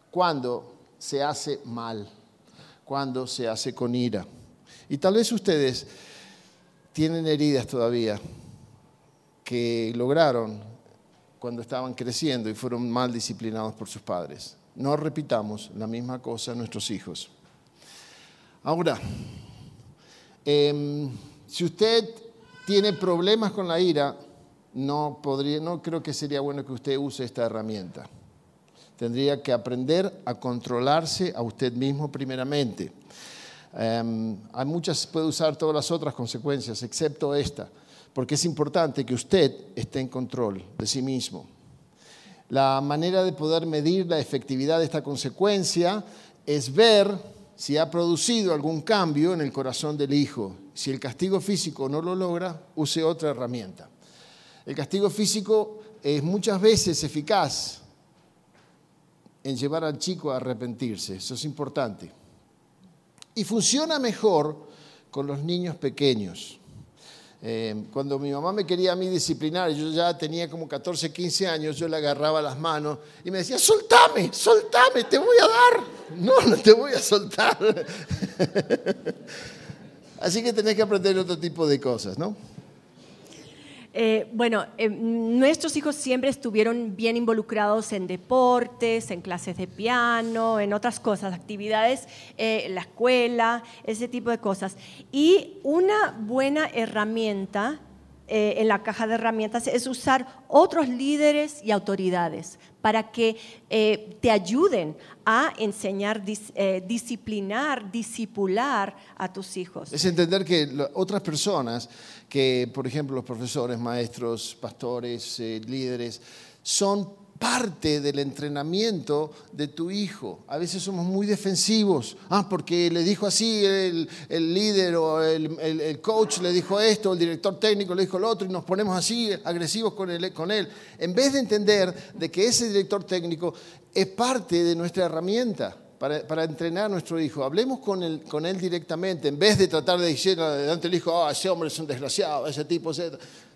cuando se hace mal, cuando se hace con ira. Y tal vez ustedes tienen heridas todavía que lograron cuando estaban creciendo y fueron mal disciplinados por sus padres. No repitamos la misma cosa a nuestros hijos. Ahora, em, si usted tiene problemas con la ira, no, podría, no creo que sería bueno que usted use esta herramienta. Tendría que aprender a controlarse a usted mismo primeramente. Em, hay muchas, puede usar todas las otras consecuencias, excepto esta, porque es importante que usted esté en control de sí mismo. La manera de poder medir la efectividad de esta consecuencia es ver si ha producido algún cambio en el corazón del hijo. Si el castigo físico no lo logra, use otra herramienta. El castigo físico es muchas veces eficaz en llevar al chico a arrepentirse, eso es importante. Y funciona mejor con los niños pequeños. Eh, cuando mi mamá me quería a mí disciplinar, yo ya tenía como 14, 15 años, yo le agarraba las manos y me decía, soltame, soltame, te voy a dar. No, no te voy a soltar. Así que tenés que aprender otro tipo de cosas, ¿no? Eh, bueno, eh, nuestros hijos siempre estuvieron bien involucrados en deportes, en clases de piano, en otras cosas, actividades, eh, la escuela, ese tipo de cosas. Y una buena herramienta en la caja de herramientas es usar otros líderes y autoridades para que te ayuden a enseñar, disciplinar, disipular a tus hijos. Es entender que otras personas que, por ejemplo, los profesores, maestros, pastores, eh, líderes, son parte del entrenamiento de tu hijo. A veces somos muy defensivos, ah, porque le dijo así el, líder o el, coach le dijo esto, el director técnico le dijo lo otro, y nos ponemos así agresivos con con él. En vez de entender de que ese director técnico es parte de nuestra herramienta para, entrenar a nuestro hijo. Hablemos con él, con él directamente, en vez de tratar de decir delante del hijo, ah, ese hombre es un desgraciado, ese tipo, ese...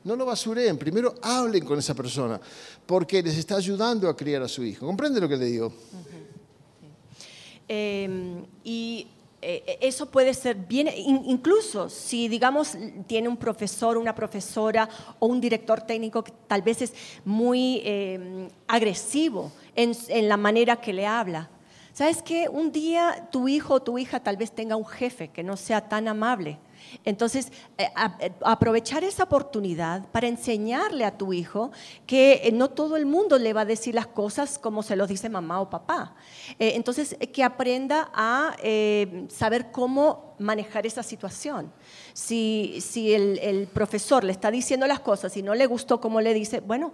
No lo basuren, primero hablen con esa persona, porque les está ayudando a criar a su hijo. ¿Comprende lo que le digo? Em, y eh, eso puede ser bien, incluso si, digamos, tiene un profesor, una profesora o un director técnico que tal vez es muy em, agresivo en, la manera que le habla. ¿Sabes qué? Un día tu hijo o tu hija tal vez tenga un jefe que no sea tan amable. Entonces, eh, eh, aprovechar esa oportunidad para enseñarle a tu hijo que eh, no todo el mundo le va a decir las cosas como se los dice mamá o papá. entonces, que aprenda a saber cómo manejar esa situación. Si, si el, profesor le está diciendo las cosas y no le gustó como le dice, bueno,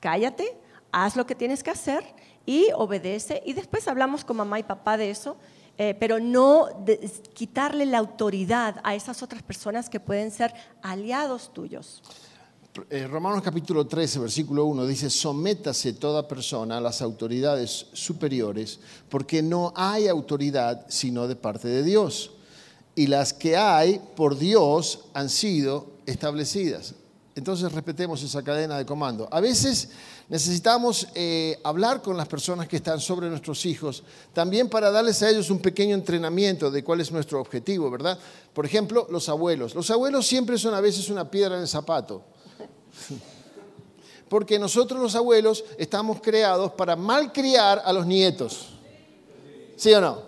cállate, haz lo que tienes que hacer y obedece. Y después hablamos con mamá y papá de eso, eh, pero no quitarle la autoridad a esas otras personas que pueden ser aliados tuyos. Eh, Romanos capítulo 13, versículo 1 dice, sométase toda persona a las autoridades superiores, porque no hay autoridad sino de parte de Dios. Y las que hay por Dios han sido establecidas. Entonces respetemos esa cadena de comando. A veces necesitamos eh, hablar con las personas que están sobre nuestros hijos, también para darles a ellos un pequeño entrenamiento de cuál es nuestro objetivo, ¿verdad? Por ejemplo, los abuelos. Los abuelos siempre son a veces una piedra en el zapato. Porque nosotros los abuelos estamos creados para malcriar a los nietos. ¿Sí o no?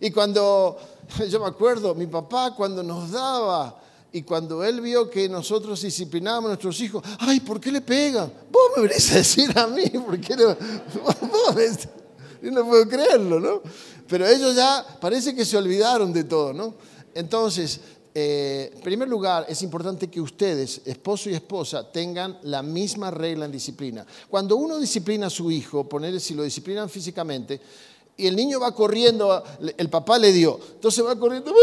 Y cuando, yo me acuerdo, mi papá cuando nos daba y cuando él vio que nosotros disciplinábamos a nuestros hijos, ay, ¿por qué le pegan? Vos me venís a decir a mí, ¿por qué no? Yo no puedo creerlo, ¿no? Pero ellos ya parece que se olvidaron de todo, ¿no? Entonces, eh, en primer lugar, es importante que ustedes, esposo y esposa, tengan la misma regla en disciplina. Cuando uno disciplina a su hijo, ponerle si lo disciplinan físicamente, y el niño va corriendo, el papá le dio, entonces va corriendo,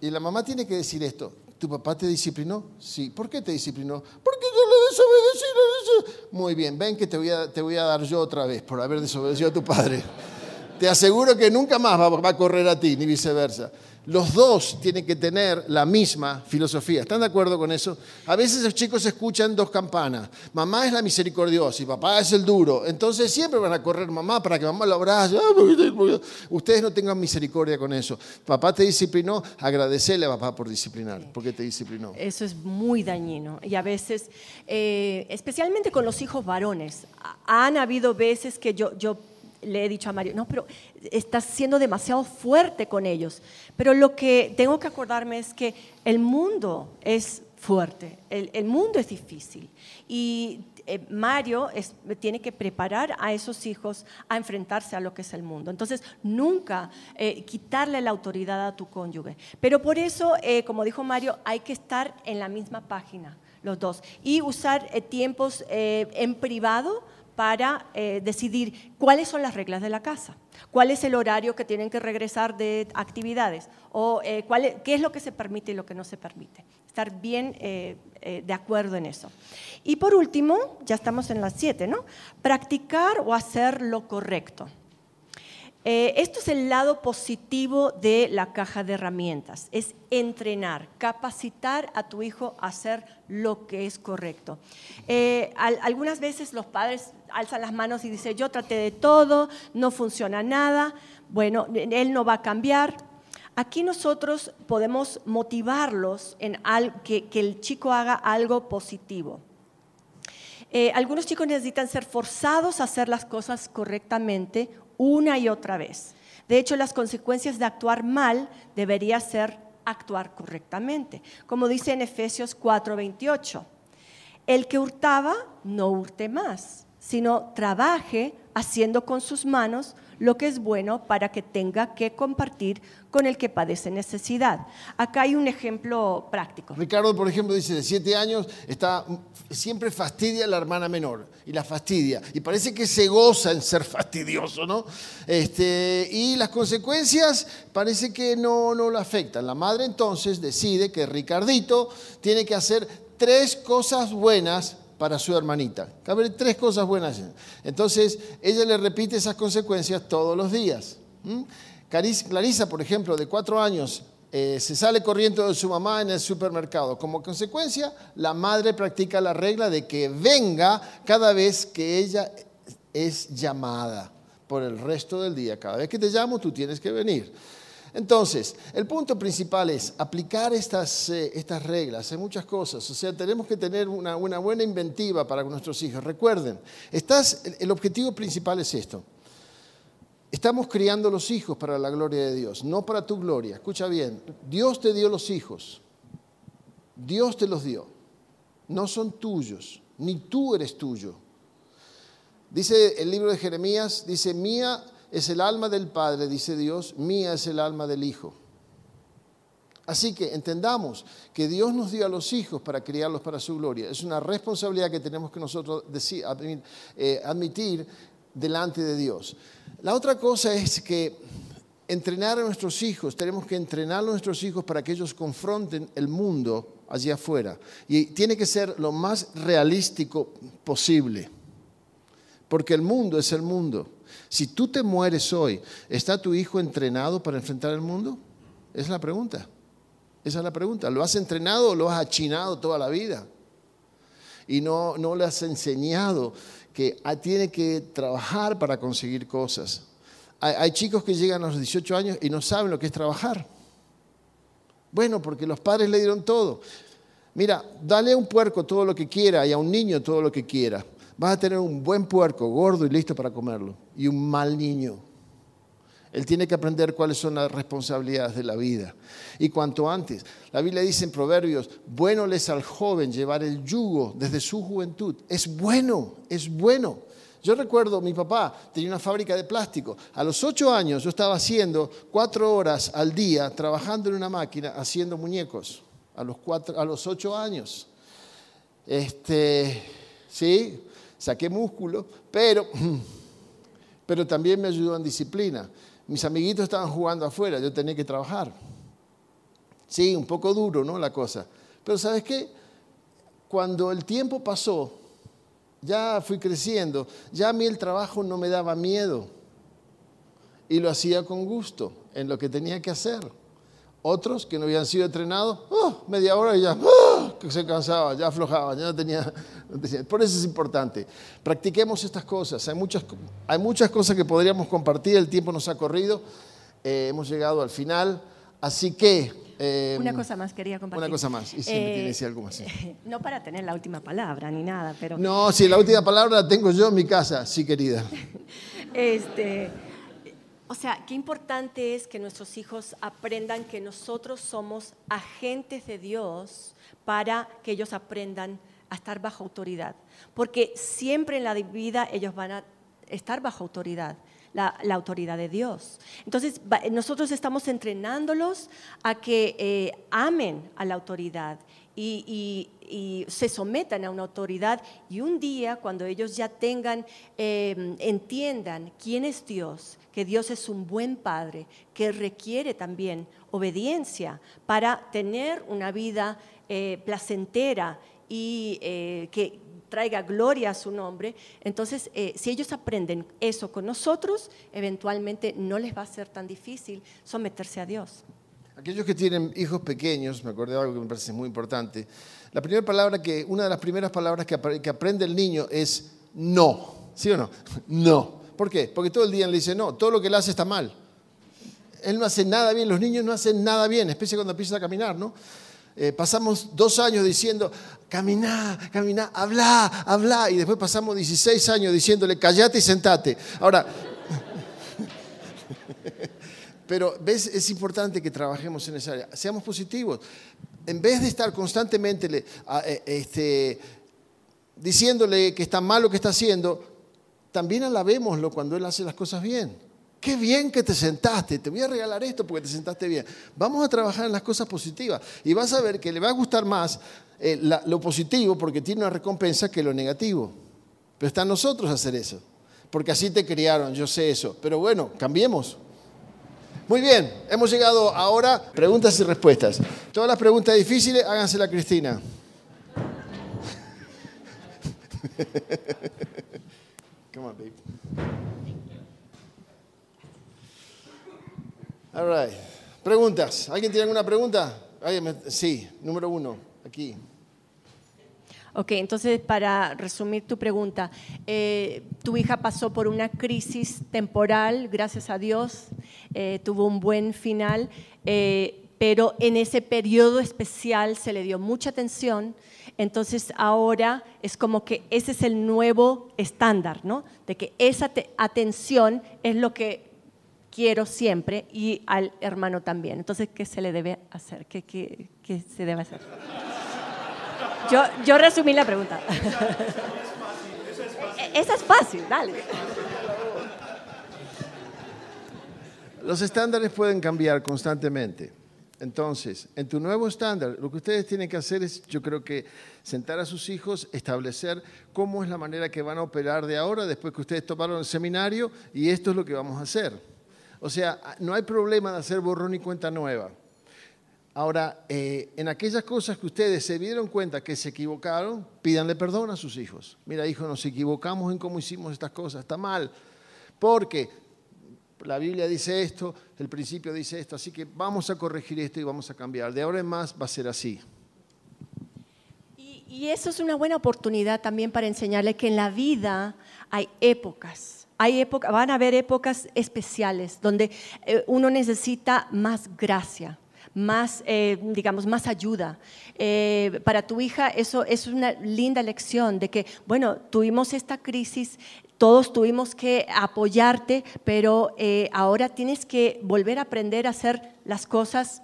y la mamá tiene que decir esto. ¿Tu papá te disciplinó? Sí. ¿Por qué te disciplinó? Porque yo le desobedecí. Muy bien, ven que te voy, a, te voy a dar yo otra vez por haber desobedecido a tu padre. Te aseguro que nunca más va, a correr a ti, ni viceversa. los dos tienen que tener la misma filosofía. ¿Están de acuerdo con eso? A veces los chicos escuchan dos campanas. Mamá es la misericordiosa y papá es el duro. Entonces siempre van a correr mamá para que mamá lo abrace. Ah, Ustedes no tengan misericordia con eso. Papá te disciplinó, agradecerle a papá por disciplinar, porque te disciplinó. Eso es muy dañino. Y a veces, eh, especialmente con los hijos varones, han habido veces que yo, yo le he dicho a Mario, no, pero estás siendo demasiado fuerte con ellos. Pero lo que tengo que acordarme es que el mundo es fuerte, el, mundo es difícil. Y eh, Mario tiene que preparar a esos hijos a enfrentarse a lo que es el mundo. Entonces, nunca eh, quitarle la autoridad a tu cónyuge. Pero por eso, eh, como dijo Mario, hay que estar en la misma página, los dos, y usar tiempos en privado para eh, decidir cuáles son las reglas de la casa, cuál es el horario que tienen que regresar de actividades o eh, qué es lo que se permite y lo que no se permite. Estar bien eh, de acuerdo en eso. Y por último, ya estamos en las siete, ¿no? Practicar o hacer lo correcto. esto es el lado positivo de la caja de herramientas, es entrenar, capacitar a tu hijo a hacer lo que es correcto. algunas veces los padres alza las manos y dice, yo traté de todo, no funciona nada, bueno, él no va a cambiar. Aquí nosotros podemos motivarlos en que, que el chico haga algo positivo. Eh, algunos chicos necesitan ser forzados a hacer las cosas correctamente una y otra vez. De hecho, las consecuencias de actuar mal debería ser actuar correctamente, como dice en Efesios 4:28. El que hurtaba, no hurte más sino trabaje haciendo con sus manos lo que es bueno para que tenga que compartir con el que padece necesidad. Acá hay un ejemplo práctico. Ricardo, por ejemplo, dice, de siete años, está, siempre fastidia a la hermana menor, y la fastidia, y parece que se goza en ser fastidioso, ¿no? Este, y las consecuencias parece que no, no lo afectan. La madre entonces decide que Ricardito tiene que hacer tres cosas buenas para su hermanita. Cabe tres cosas buenas. Entonces, ella le repite esas consecuencias todos los días. Clarisa, por ejemplo, de cuatro años, eh, se sale corriendo de su mamá en el supermercado. Como consecuencia, la madre practica la regla de que venga cada vez que ella es llamada por el resto del día. Cada vez que te llamo, tú tienes que venir. Entonces, el punto principal es aplicar estas, eh, estas reglas en muchas cosas. O sea, tenemos que tener una, buena inventiva para nuestros hijos. Recuerden, el objetivo principal es esto. Estamos criando los hijos para la gloria de Dios, no para tu gloria. Escucha bien, Dios te dio los hijos. Dios te los dio. No son tuyos, ni tú eres tuyo. Dice el libro de Jeremías, dice, mía es el alma del Padre, dice Dios, mía es el alma del Hijo. Así que entendamos que Dios nos dio a los hijos para criarlos para su gloria. Es una responsabilidad que tenemos que nosotros eh, admitir delante de Dios. La otra cosa es que entrenar a nuestros hijos, tenemos que entrenar a nuestros hijos para que ellos confronten el mundo allí afuera. Y tiene que ser lo más realístico posible, porque el mundo es el mundo. Si tú te mueres hoy, ¿está tu hijo entrenado para enfrentar el mundo? Esa es la pregunta. Esa es la pregunta. ¿Lo has entrenado o lo has achinado toda la vida? Y no, no le has enseñado que ah, tiene que trabajar para conseguir cosas. Hay, hay chicos que llegan a los 18 años y no saben lo que es trabajar. Bueno, porque los padres le dieron todo. Mira, dale a un puerco todo lo que quiera y a un niño todo lo que quiera vas a tener un buen puerco, gordo y listo para comerlo, y un mal niño. Él tiene que aprender cuáles son las responsabilidades de la vida. Y cuanto antes, la Biblia dice en Proverbios, bueno les al joven llevar el yugo desde su juventud. Es bueno, es bueno. Yo recuerdo, mi papá tenía una fábrica de plástico. A los ocho años yo estaba haciendo cuatro horas al día trabajando en una máquina haciendo muñecos. A los, cuatro, a los ocho años. Este, sí, saqué músculo, pero, pero también me ayudó en disciplina. Mis amiguitos estaban jugando afuera, yo tenía que trabajar. Sí, un poco duro, ¿no? La cosa. Pero ¿sabes qué? Cuando el tiempo pasó, ya fui creciendo, ya a mí el trabajo no me daba miedo y lo hacía con gusto en lo que tenía que hacer. Otros que no habían sido entrenados, ¡oh! media hora y ya ¡oh! Que se cansaba, ya aflojaba, ya no tenía, Por eso es importante. Practiquemos estas cosas. Hay muchas, hay muchas cosas que podríamos compartir, el tiempo nos ha corrido, eh, hemos llegado al final. Así que... Eh, una cosa más quería compartir. Una cosa más, y si me tiene eh, algo más. No para tener la última palabra ni nada, pero... No, si la última palabra la tengo yo en mi casa, sí querida. este... O sea, qué importante es que nuestros hijos aprendan que nosotros somos agentes de Dios para que ellos aprendan a estar bajo autoridad. Porque siempre en la vida ellos van a estar bajo autoridad. La, autoridad de Dios. Entonces, nosotros estamos entrenándolos a que eh, amen a la autoridad y, se sometan a una autoridad y un día cuando ellos ya tengan, eh, entiendan quién es Dios, que Dios es un buen padre, que requiere también obediencia para tener una vida eh, placentera y eh, que traiga gloria a su nombre. Entonces, si ellos aprenden eso con nosotros, eventualmente no les va a ser tan difícil someterse a Dios. Aquellos que tienen hijos pequeños, me acordé de algo que me parece muy importante. La primera palabra que, una de las primeras palabras que, aprende el niño es no. ¿Sí o no? No. ¿Por qué? Porque todo el día le dice no, todo lo que él hace está mal. Él no hace nada bien, los niños no hacen nada bien, especialmente cuando empiezan a caminar, ¿no? Eh, pasamos dos años diciendo, caminá, caminá, habla, habla, y después pasamos 16 años diciéndole, callate y sentate. Ahora, pero ves, es importante que trabajemos en esa área. Seamos positivos. En vez de estar constantemente eh, este, diciéndole que está mal lo que está haciendo, también alabémoslo cuando él hace las cosas bien. Qué bien que te sentaste, te voy a regalar esto porque te sentaste bien. Vamos a trabajar en las cosas positivas y vas a ver que le va a gustar más eh, lo positivo porque tiene una recompensa que lo negativo. Pero está en nosotros hacer eso, porque así te criaron, yo sé eso. Pero bueno, cambiemos. Muy bien, hemos llegado ahora preguntas y respuestas. Todas las preguntas difíciles, háganselas a Cristina. Come on, babe. All right. Preguntas. ¿Alguien tiene alguna pregunta? Sí, número uno, aquí. Ok, entonces para resumir tu pregunta, eh, tu hija pasó por una crisis temporal, gracias a Dios, eh, tuvo un buen final, eh, pero en ese periodo especial se le dio mucha atención, entonces ahora es como que ese es el nuevo estándar, ¿no? De que esa atención es lo que quiero siempre y al hermano también. Entonces, ¿qué se le debe hacer? ¿Qué, qué se debe hacer? Yo, yo resumí la pregunta. Esa es fácil, dale. Los estándares pueden cambiar constantemente. Entonces, en tu nuevo estándar, lo que ustedes tienen que hacer es, yo creo que sentar a sus hijos, establecer cómo es la manera que van a operar de ahora, después que ustedes tomaron el seminario, y esto es lo que vamos a hacer. O sea, no hay problema de hacer borrón y cuenta nueva. Ahora, eh, en aquellas cosas que ustedes se dieron cuenta que se equivocaron, pídanle perdón a sus hijos. Mira, hijo, nos equivocamos en cómo hicimos estas cosas, está mal. Porque la Biblia dice esto, el principio dice esto, así que vamos a corregir esto y vamos a cambiar. De ahora en más va a ser así. Y, eso es una buena oportunidad también para enseñarle que en la vida hay épocas. Hay van a haber épocas especiales donde eh, uno necesita más gracia, más, eh, digamos, más ayuda. Eh, para tu hija eso es una linda lección de que, bueno, tuvimos esta crisis, todos tuvimos que apoyarte, pero ahora tienes que volver a aprender a hacer las cosas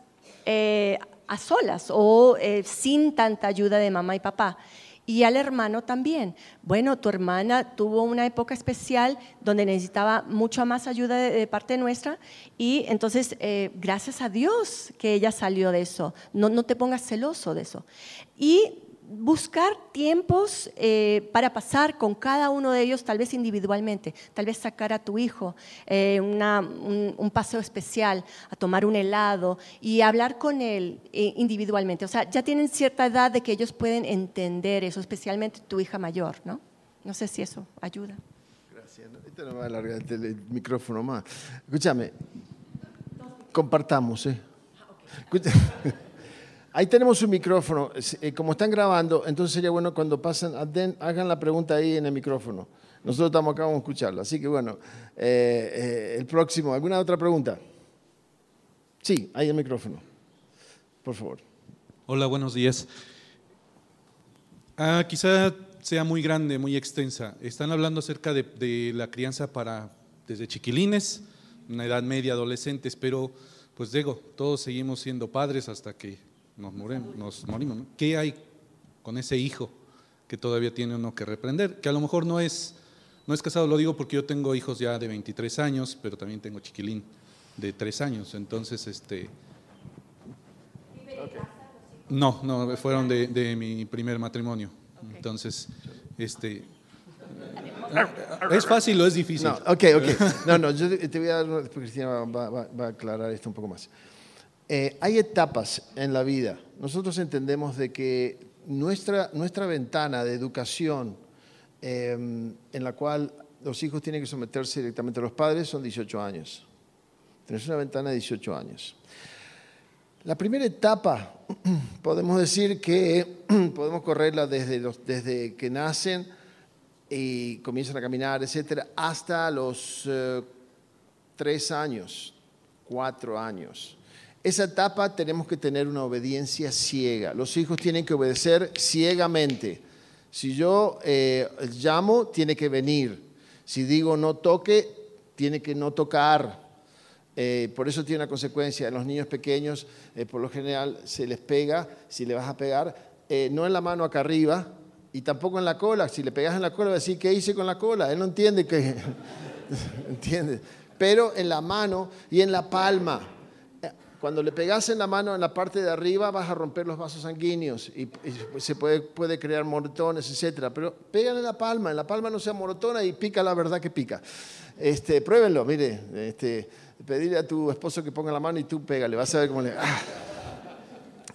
a solas o sin tanta ayuda de mamá y papá y al hermano también. Bueno, tu hermana tuvo una época especial donde necesitaba mucha más ayuda de, parte nuestra y entonces, eh, gracias a Dios que ella salió de eso. No, no te pongas celoso de eso. Y buscar tiempos eh, para pasar con cada uno de ellos, tal vez individualmente, tal vez sacar a tu hijo eh, un, paseo especial, a tomar un helado y hablar con él eh, individualmente. O sea, ya tienen cierta edad de que ellos pueden entender eso, especialmente tu hija mayor, ¿no? No sé si eso ayuda. Gracias. No va a alargar el micrófono más. Escúchame, compartamos, ¿eh? Ahí tenemos un micrófono. Eh, como están grabando, entonces sería bueno cuando pasen, hagan la pregunta ahí en el micrófono. Nosotros estamos acá, vamos a escucharlo. Así que bueno, eh, eh, el próximo. ¿Alguna otra pregunta? Sí, ahí el micrófono. Por favor. Hola, buenos días. Ah, quizá sea muy grande, muy extensa. Están hablando acerca de, la crianza para desde chiquilines, una edad media, adolescentes, pero pues digo, todos seguimos siendo padres hasta que nos, nos morimos. ¿Qué hay con ese hijo que todavía tiene uno que reprender? Que a lo mejor no es no es casado, lo digo porque yo tengo hijos ya de 23 años, pero también tengo chiquilín de 3 años. Entonces, este... No, no, fueron de, mi primer matrimonio. Entonces, este... ¿Es fácil o es difícil? No, ok, ok. No, no, yo te voy a dar, Cristina va, a aclarar esto un poco más. Eh, hay etapas en la vida. Nosotros entendemos de que nuestra, nuestra ventana de educación Em, en la cual los hijos tienen que someterse directamente a los padres, son 18 años. Tienes una ventana de 18 años. La primera etapa, podemos decir que podemos correrla desde, desde que nacen y comienzan a caminar, etcétera, hasta los eh, años, cuatro años. Esa etapa tenemos que tener una obediencia ciega. Los hijos tienen que obedecer ciegamente. Si yo eh, llamo, tiene que venir. Si digo no toque, tiene que no tocar. Eh, por eso tiene una consecuencia. En los niños pequeños, eh, por lo general, se les pega, si le vas a pegar, no en la mano acá arriba y tampoco en la cola. Si le pegas en la cola, va a decir, ¿qué hice con la cola? Él no entiende que... ¿Entiende? Pero en la mano y en la palma. Cuando le pegas en la mano en la parte de arriba vas a romper los vasos sanguíneos y, se puede, puede, crear moretones, etc. Pero pegan en la palma, en la palma no sea morotona y pica la verdad que pica. Este, pruébenlo, mire, este, pedirle a tu esposo que ponga la mano y tú pégale, vas a ver cómo le... ¡ah!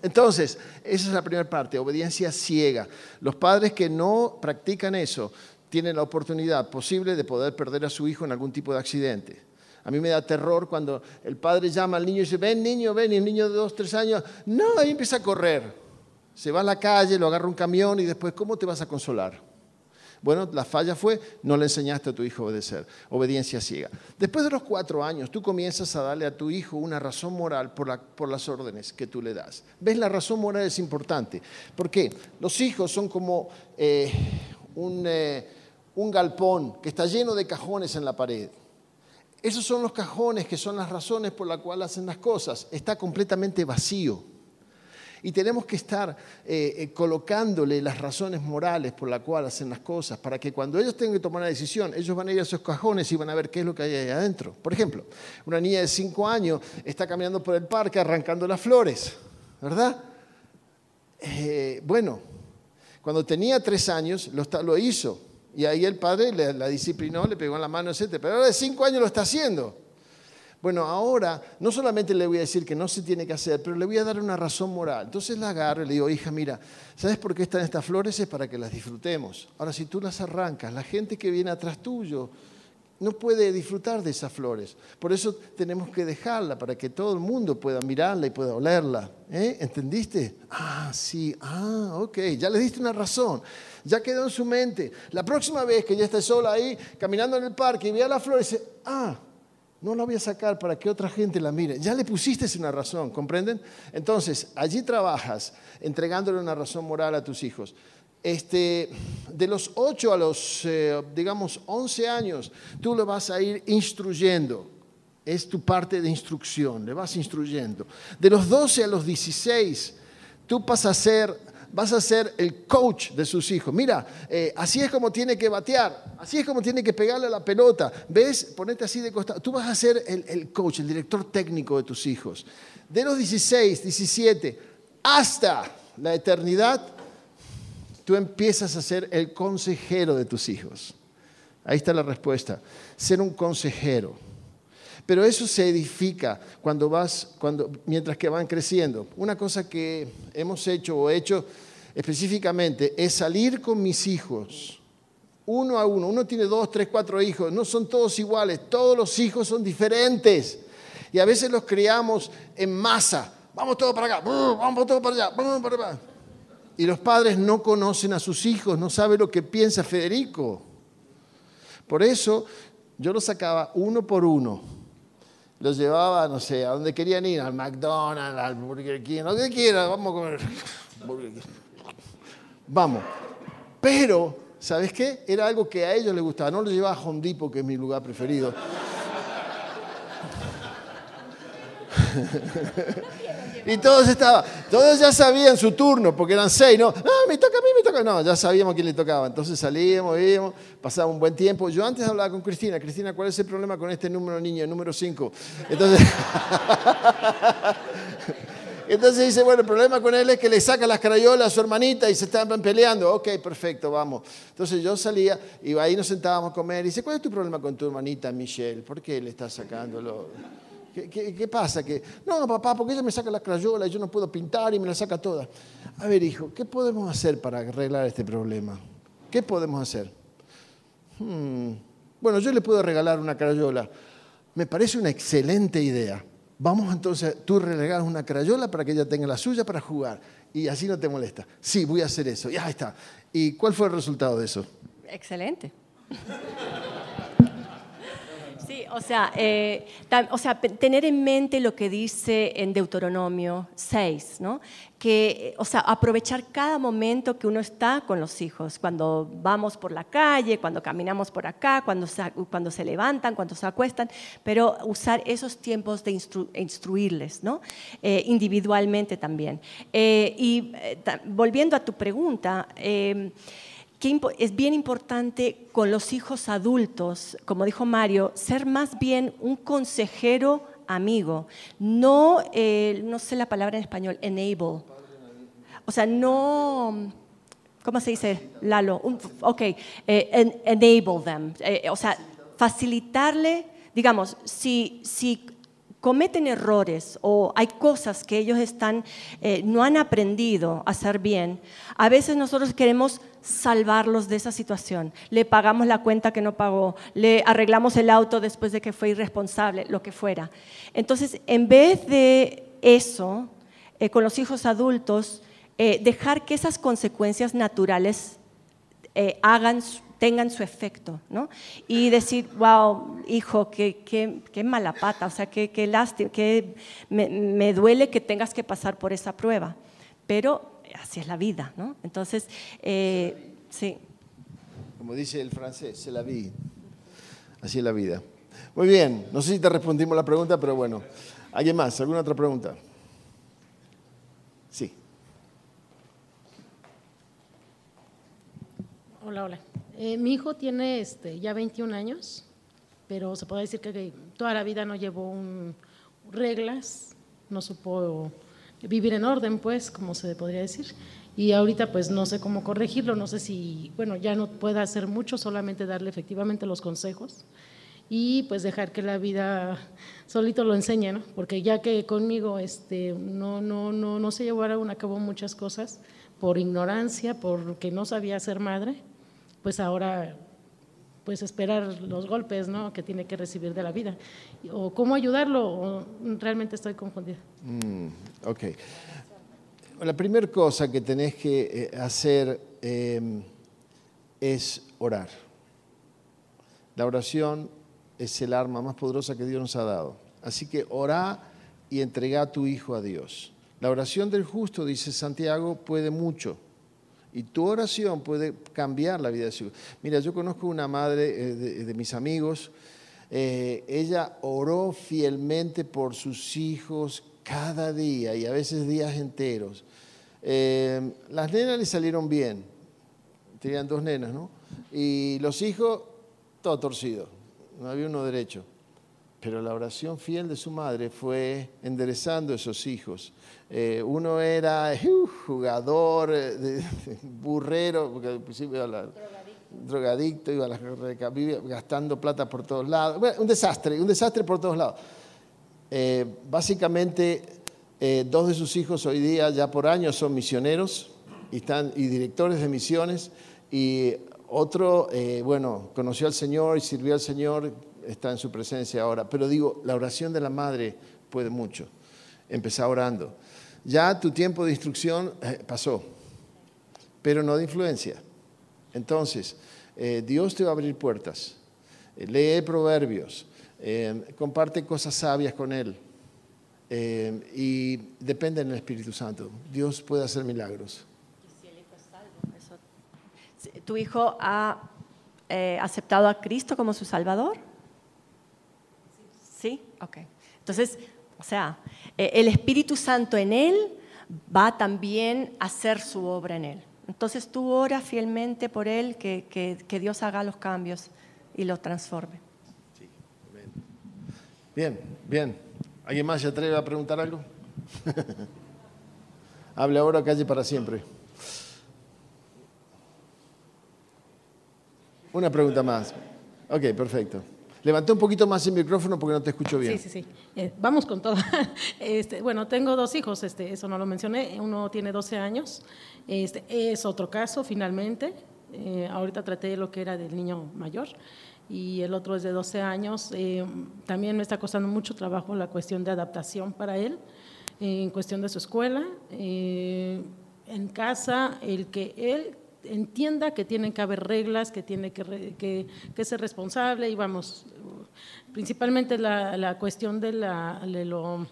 Entonces, esa es la primera parte, obediencia ciega. Los padres que no practican eso tienen la oportunidad posible de poder perder a su hijo en algún tipo de accidente. A mí me da terror cuando el padre llama al niño y dice, ven niño, ven, y el niño de dos, tres años, no, ahí empieza a correr. Se va a la calle, lo agarra un camión y después, ¿cómo te vas a consolar? Bueno, la falla fue, no le enseñaste a tu hijo a obedecer, obediencia ciega. Después de los cuatro años, tú comienzas a darle a tu hijo una razón moral por, por las órdenes que tú le das. ¿Ves? La razón moral es importante. ¿Por qué? Los hijos son como eh, un, eh, un galpón que está lleno de cajones en la pared. Esos son los cajones que son las razones por las cuales hacen las cosas. Está completamente vacío. Y tenemos que estar eh, eh, colocándole las razones morales por las cuales hacen las cosas, para que cuando ellos tengan que tomar una decisión, ellos van a ir a esos cajones y van a ver qué es lo que hay ahí adentro. Por ejemplo, una niña de 5 años está caminando por el parque arrancando las flores, ¿verdad? Eh, bueno, cuando tenía 3 años lo, lo hizo, y ahí el padre la disciplinó, le pegó en la mano, etc. Pero ahora de cinco años lo está haciendo. Bueno, ahora no solamente le voy a decir que no se tiene que hacer, pero le voy a dar una razón moral. Entonces la agarro y le digo, hija, mira, ¿sabes por qué están estas flores? Es para que las disfrutemos. Ahora, si tú las arrancas, la gente que viene atrás tuyo no puede disfrutar de esas flores. Por eso tenemos que dejarla para que todo el mundo pueda mirarla y pueda olerla. ¿Eh? ¿Entendiste? Ah, sí, ah, ok, ya le diste una razón. Ya quedó en su mente. La próxima vez que ya esté sola ahí, caminando en el parque y vea la flor, dice, ah, no la voy a sacar para que otra gente la mire. Ya le pusiste una razón, ¿comprenden? Entonces, allí trabajas entregándole una razón moral a tus hijos este, de los 8 a los, eh, digamos, 11 años, tú lo vas a ir instruyendo. Es tu parte de instrucción, le vas instruyendo. De los 12 a los 16, tú vas a ser, vas a ser el coach de sus hijos. Mira, eh, así es como tiene que batear, así es como tiene que pegarle la pelota. ¿Ves? Ponete así de costado. Tú vas a ser el, el coach, el director técnico de tus hijos. De los 16, 17, hasta la eternidad, tú empiezas a ser el consejero de tus hijos. Ahí está la respuesta, ser un consejero. Pero eso se edifica cuando vas, cuando, mientras que van creciendo. Una cosa que hemos hecho o he hecho específicamente es salir con mis hijos, uno a uno. Uno tiene dos, tres, cuatro hijos, no son todos iguales, todos los hijos son diferentes. Y a veces los criamos en masa vamos todos para acá, vamos todos para allá, vamos para allá. Y los padres no conocen a sus hijos, no saben lo que piensa Federico. Por eso yo los sacaba uno por uno. Los llevaba, no sé, a donde querían ir, al McDonald's, al Burger King, lo que quieran, vamos a comer. Vamos. Pero, ¿sabes qué? Era algo que a ellos les gustaba. No los llevaba a Home que es mi lugar preferido. y todos estaban, todos ya sabían su turno, porque eran seis, ¿no? No, me toca a mí, No, ya sabíamos quién le tocaba. Entonces salíamos, íbamos, pasaba un buen tiempo. Yo antes hablaba con Cristina, Cristina, ¿cuál es el problema con este número niño, número cinco? Entonces, entonces dice, bueno, el problema con él es que le saca las crayolas a su hermanita y se están peleando. Ok, perfecto, vamos. Entonces yo salía y ahí nos sentábamos a comer. Y dice, ¿cuál es tu problema con tu hermanita Michelle? ¿Por qué le estás sacándolo? ¿Qué, pasa? Que, no, papá, porque ella me saca la crayola y yo no puedo pintar y me la saca toda. A ver, hijo, ¿qué podemos hacer para arreglar este problema? ¿Qué podemos hacer? Hmm, bueno, yo le puedo regalar una crayola. Me parece una excelente idea. Vamos entonces, tú regalas una crayola para que ella tenga la suya para jugar y así no te molesta. Sí, voy a hacer eso. Y ahí está. ¿Y cuál fue el resultado de eso? Excelente. O sea, eh, o sea, tener en mente lo que dice en Deuteronomio 6, ¿no? Que, o sea, aprovechar cada momento que uno está con los hijos, cuando vamos por la calle, cuando caminamos por acá, cuando se, cuando se levantan, cuando se acuestan, pero usar esos tiempos de instruirles, ¿no? Eh, individualmente también. Eh, y volviendo a tu pregunta, es bien importante con los hijos adultos, como dijo Mario, ser más bien un consejero amigo, no, eh, no sé la palabra en español, enable. O sea, no, ¿cómo se dice, Lalo? ok, eh, enable them. Eh, o sea, facilitarle, digamos, si, si cometen errores o hay cosas que ellos están, no han aprendido a hacer bien, a veces nosotros queremos salvarlos de esa situación. Le pagamos la cuenta que no pagó, le arreglamos el auto después de que fue irresponsable, lo que fuera. Entonces, en vez de eso, eh, con los hijos adultos, eh, dejar que esas consecuencias naturales eh, hagan, tengan su efecto, ¿no? Y decir, wow, hijo, qué, qué, mala pata, o sea, qué, qué lástima, me, me duele que tengas que pasar por esa prueba. Pero así es la vida, ¿no? Entonces, eh, sí. Como dice el francés, se la vi. Así es la vida. Muy bien, no sé si te respondimos la pregunta, pero bueno. ¿Alguien más? ¿Alguna otra pregunta? Sí. Hola, hola. Eh, mi hijo tiene este, ya 21 años, pero se puede decir que toda la vida no llevó reglas, no supo vivir en orden, pues, como se podría decir. Y ahorita pues no sé cómo corregirlo, no sé si, bueno, ya no pueda hacer mucho, solamente darle efectivamente los consejos y pues dejar que la vida solito lo enseñe, ¿no? Porque ya que conmigo este, no, no, no, no se llevaron a cabo muchas cosas por ignorancia, porque no sabía ser madre, pues ahora pues esperar los golpes ¿no? que tiene que recibir de la vida. O cómo ayudarlo, realmente estoy confundida. Mm, ok. La primera cosa que tenés que eh, hacer em, es orar. La oración es el arma más poderosa que Dios nos ha dado. Así que orá y entrega a tu hijo a Dios. La oración del justo, dice Santiago, puede mucho. Y tu oración puede cambiar la vida de su hijo. Mira, yo conozco una madre eh, de, mis amigos. Eh, ella oró fielmente por sus hijos cada día y a veces días enteros. Eh, las nenas le salieron bien. Tenían dos nenas, ¿no? Y los hijos, todo torcido. No había uno derecho. Pero la oración fiel de su madre fue enderezando esos hijos. Eh, uno era uh, jugador, eh, burrero, porque al principio iba drogadicto, iba gastando plata por todos lados. un desastre, un desastre por todos lados. Eh, básicamente, dos de sus hijos hoy día, ya por años, son misioneros y, están, y directores de misiones. Y otro, bueno, conoció al Señor y sirvió al Señor, está en su presencia ahora. Pero digo, la oración de la madre puede mucho. empezá orando. Ya tu tiempo de instrucción eh, pasó, pero no de influencia. Entonces, eh, Dios te va a abrir puertas. Eh, lee proverbios, comparte cosas sabias con Él. y depende del Espíritu Santo. Dios puede hacer milagros. ¿Tu hijo ha aceptado a Cristo como su Salvador? Ok. Entonces, o sea, el Espíritu Santo en él va también a hacer su obra en él. Entonces tú ora fielmente por él, que, que, Dios haga los cambios y los transforme. Sí, Bien, bien. ¿Alguien más se atreve a preguntar algo? Hable ahora, calle para siempre. Una pregunta más. Ok, perfecto. Levanté un poquito más el micrófono porque no te escucho bien. Sí, sí, sí. Eh, vamos con todo. Este, bueno, tengo dos hijos, este, eso no lo mencioné. Uno tiene 12 años. Este, es otro caso, finalmente. Eh, ahorita traté lo que era del niño mayor y el otro es de 12 años. Eh, también me está costando mucho trabajo la cuestión de adaptación para él, en cuestión de su escuela. en casa, el que él entienda que tienen que haber reglas, que tiene que, que, ser responsable y vamos, principalmente la, la cuestión de, la, de, lo,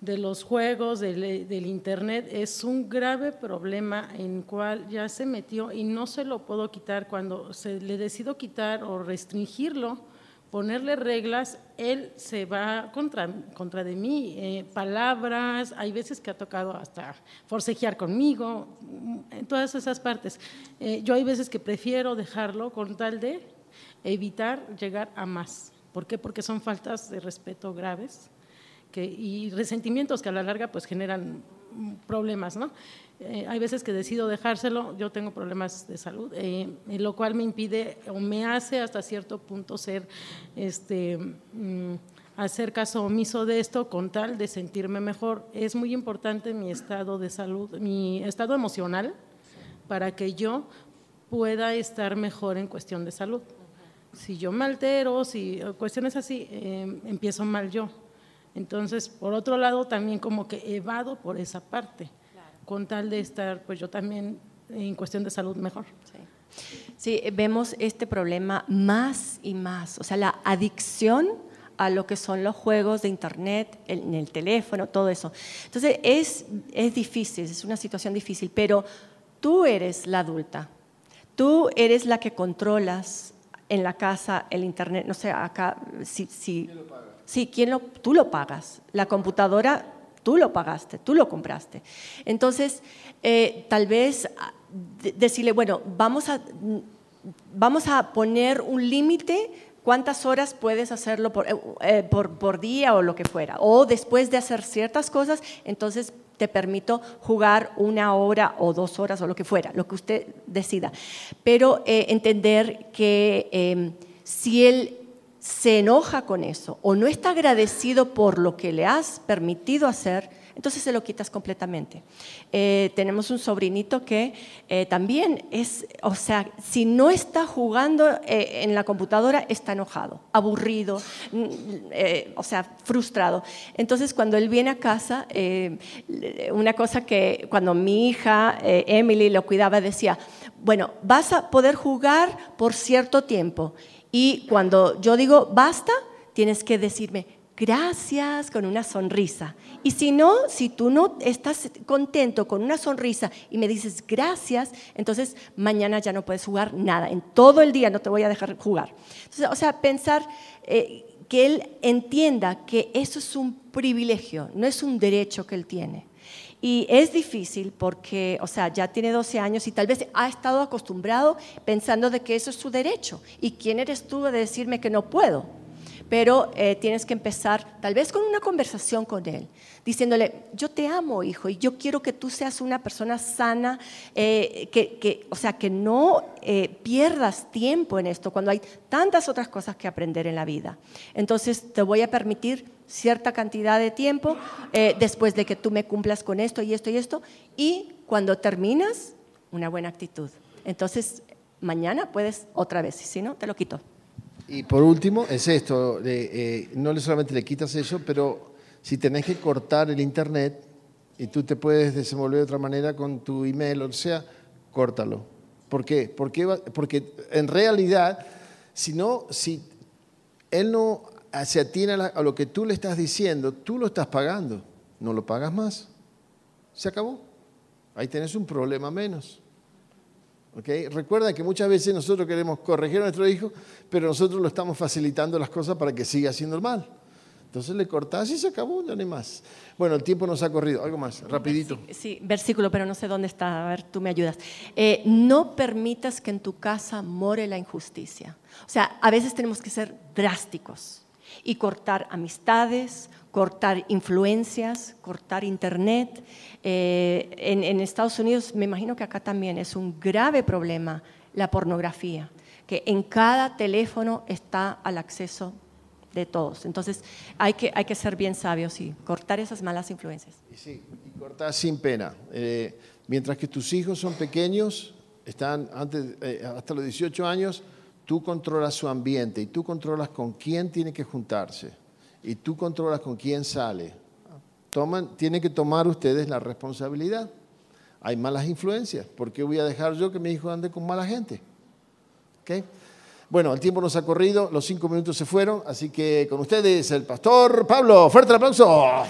de los juegos, del, del, Internet, es un grave problema en cual ya se metió y no se lo puedo quitar cuando se le decido quitar o restringirlo ponerle reglas, él se va contra, contra de mí, eh, palabras, hay veces que ha tocado hasta forcejear conmigo, en todas esas partes. Eh, yo hay veces que prefiero dejarlo con tal de evitar llegar a más. ¿Por qué? Porque son faltas de respeto graves que, y resentimientos que a la larga pues generan problemas, ¿no? Eh, hay veces que decido dejárselo, yo tengo problemas de salud, eh, lo cual me impide o me hace hasta cierto punto ser, este, mm, hacer caso omiso de esto con tal de sentirme mejor. Es muy importante mi estado de salud, mi estado emocional, para que yo pueda estar mejor en cuestión de salud. Si yo me altero, si cuestiones así, eh, empiezo mal yo. Entonces, por otro lado, también como que evado por esa parte con tal de estar, pues yo también en cuestión de salud mejor. Sí. vemos este problema más y más, o sea, la adicción a lo que son los juegos de internet, en el teléfono, todo eso. Entonces, es, es difícil, es una situación difícil, pero tú eres la adulta, tú eres la que controlas en la casa el internet, no sé, acá, si... si ¿Quién lo paga? Sí, ¿quién lo, tú lo pagas. La computadora tú lo pagaste, tú lo compraste. Entonces, eh, tal vez ah, decirle, bueno, vamos a, vamos a poner un límite cuántas horas puedes hacerlo por, eh, eh, por, por, día o lo que fuera. O después de hacer ciertas cosas, entonces te permito jugar una hora o dos horas o lo que fuera, lo que usted decida. Pero entender que em, si él se enoja con eso o no está agradecido por lo que le has permitido hacer, entonces se lo quitas completamente. Eh, tenemos un sobrinito que eh, también es, o sea, si no está jugando eh, en la computadora, está enojado, aburrido, mm, o sea, frustrado. Entonces, cuando él viene a casa, una cosa que cuando mi hija Emily lo cuidaba, decía, bueno, vas a poder jugar por cierto tiempo y cuando yo digo basta, tienes que decirme gracias con una sonrisa. Y si no, si tú no estás contento con una sonrisa y me dices gracias, entonces mañana ya no puedes jugar nada. En todo el día no te voy a dejar jugar. o sea, pensar eh, que él entienda que eso es un privilegio, no es un derecho que él tiene. Y es difícil porque, o sea, ya tiene 12 años y tal vez ha estado acostumbrado pensando de que eso es su derecho. ¿Y quién eres tú de decirme que no puedo? Pero eh, tienes que empezar tal vez con una conversación con él, diciéndole, yo te amo, hijo, y yo quiero que tú seas una persona sana, eh, que, o sea, que no eh, pierdas tiempo en esto cuando hay tantas otras cosas que aprender en la vida. Entonces, te voy a permitir cierta cantidad de tiempo eh, después de que tú me cumplas con esto y esto y esto. Y cuando terminas, una buena actitud. Entonces, mañana puedes otra vez, si no, te lo quito. Y por último, es esto, eh, no solamente le quitas eso, pero Si tenés que cortar el internet y tú te puedes desenvolver de otra manera con tu email o sea, córtalo. ¿Por qué? Porque, porque en realidad, si no, si él no se atiene a, lo que tú le estás diciendo, tú lo estás pagando, no lo pagas más. Se acabó. Ahí tenés un problema menos. Recuerda que muchas veces nosotros queremos corregir a nuestro hijo, pero nosotros lo estamos facilitando las cosas para que siga haciendo el mal. Entonces le cortás y se acabó, ya no hay más. Bueno, el tiempo nos ha corrido. Algo más, rapidito. Sí, versículo, pero no sé dónde está. A ver, tú me ayudas. Eh, no permitas que en tu casa more la injusticia. O sea, a veces tenemos que ser drásticos y cortar amistades, cortar influencias, cortar internet. Eh, en, en Estados Unidos, me imagino que acá también es un grave problema la pornografía, que en cada teléfono está al acceso de todos. Entonces hay que, hay que ser bien sabios y cortar esas malas influencias. Y sí, y cortar sin pena. Eh, mientras que tus hijos son pequeños, están antes, eh, hasta los 18 años, tú controlas su ambiente y tú controlas con quién tiene que juntarse y tú controlas con quién sale. Toman, tienen que tomar ustedes la responsabilidad. Hay malas influencias. ¿Por qué voy a dejar yo que mi hijo ande con mala gente? ¿Okay? Bueno, el tiempo nos ha corrido, los cinco minutos se fueron, así que con ustedes el pastor Pablo. Fuerte el aplauso.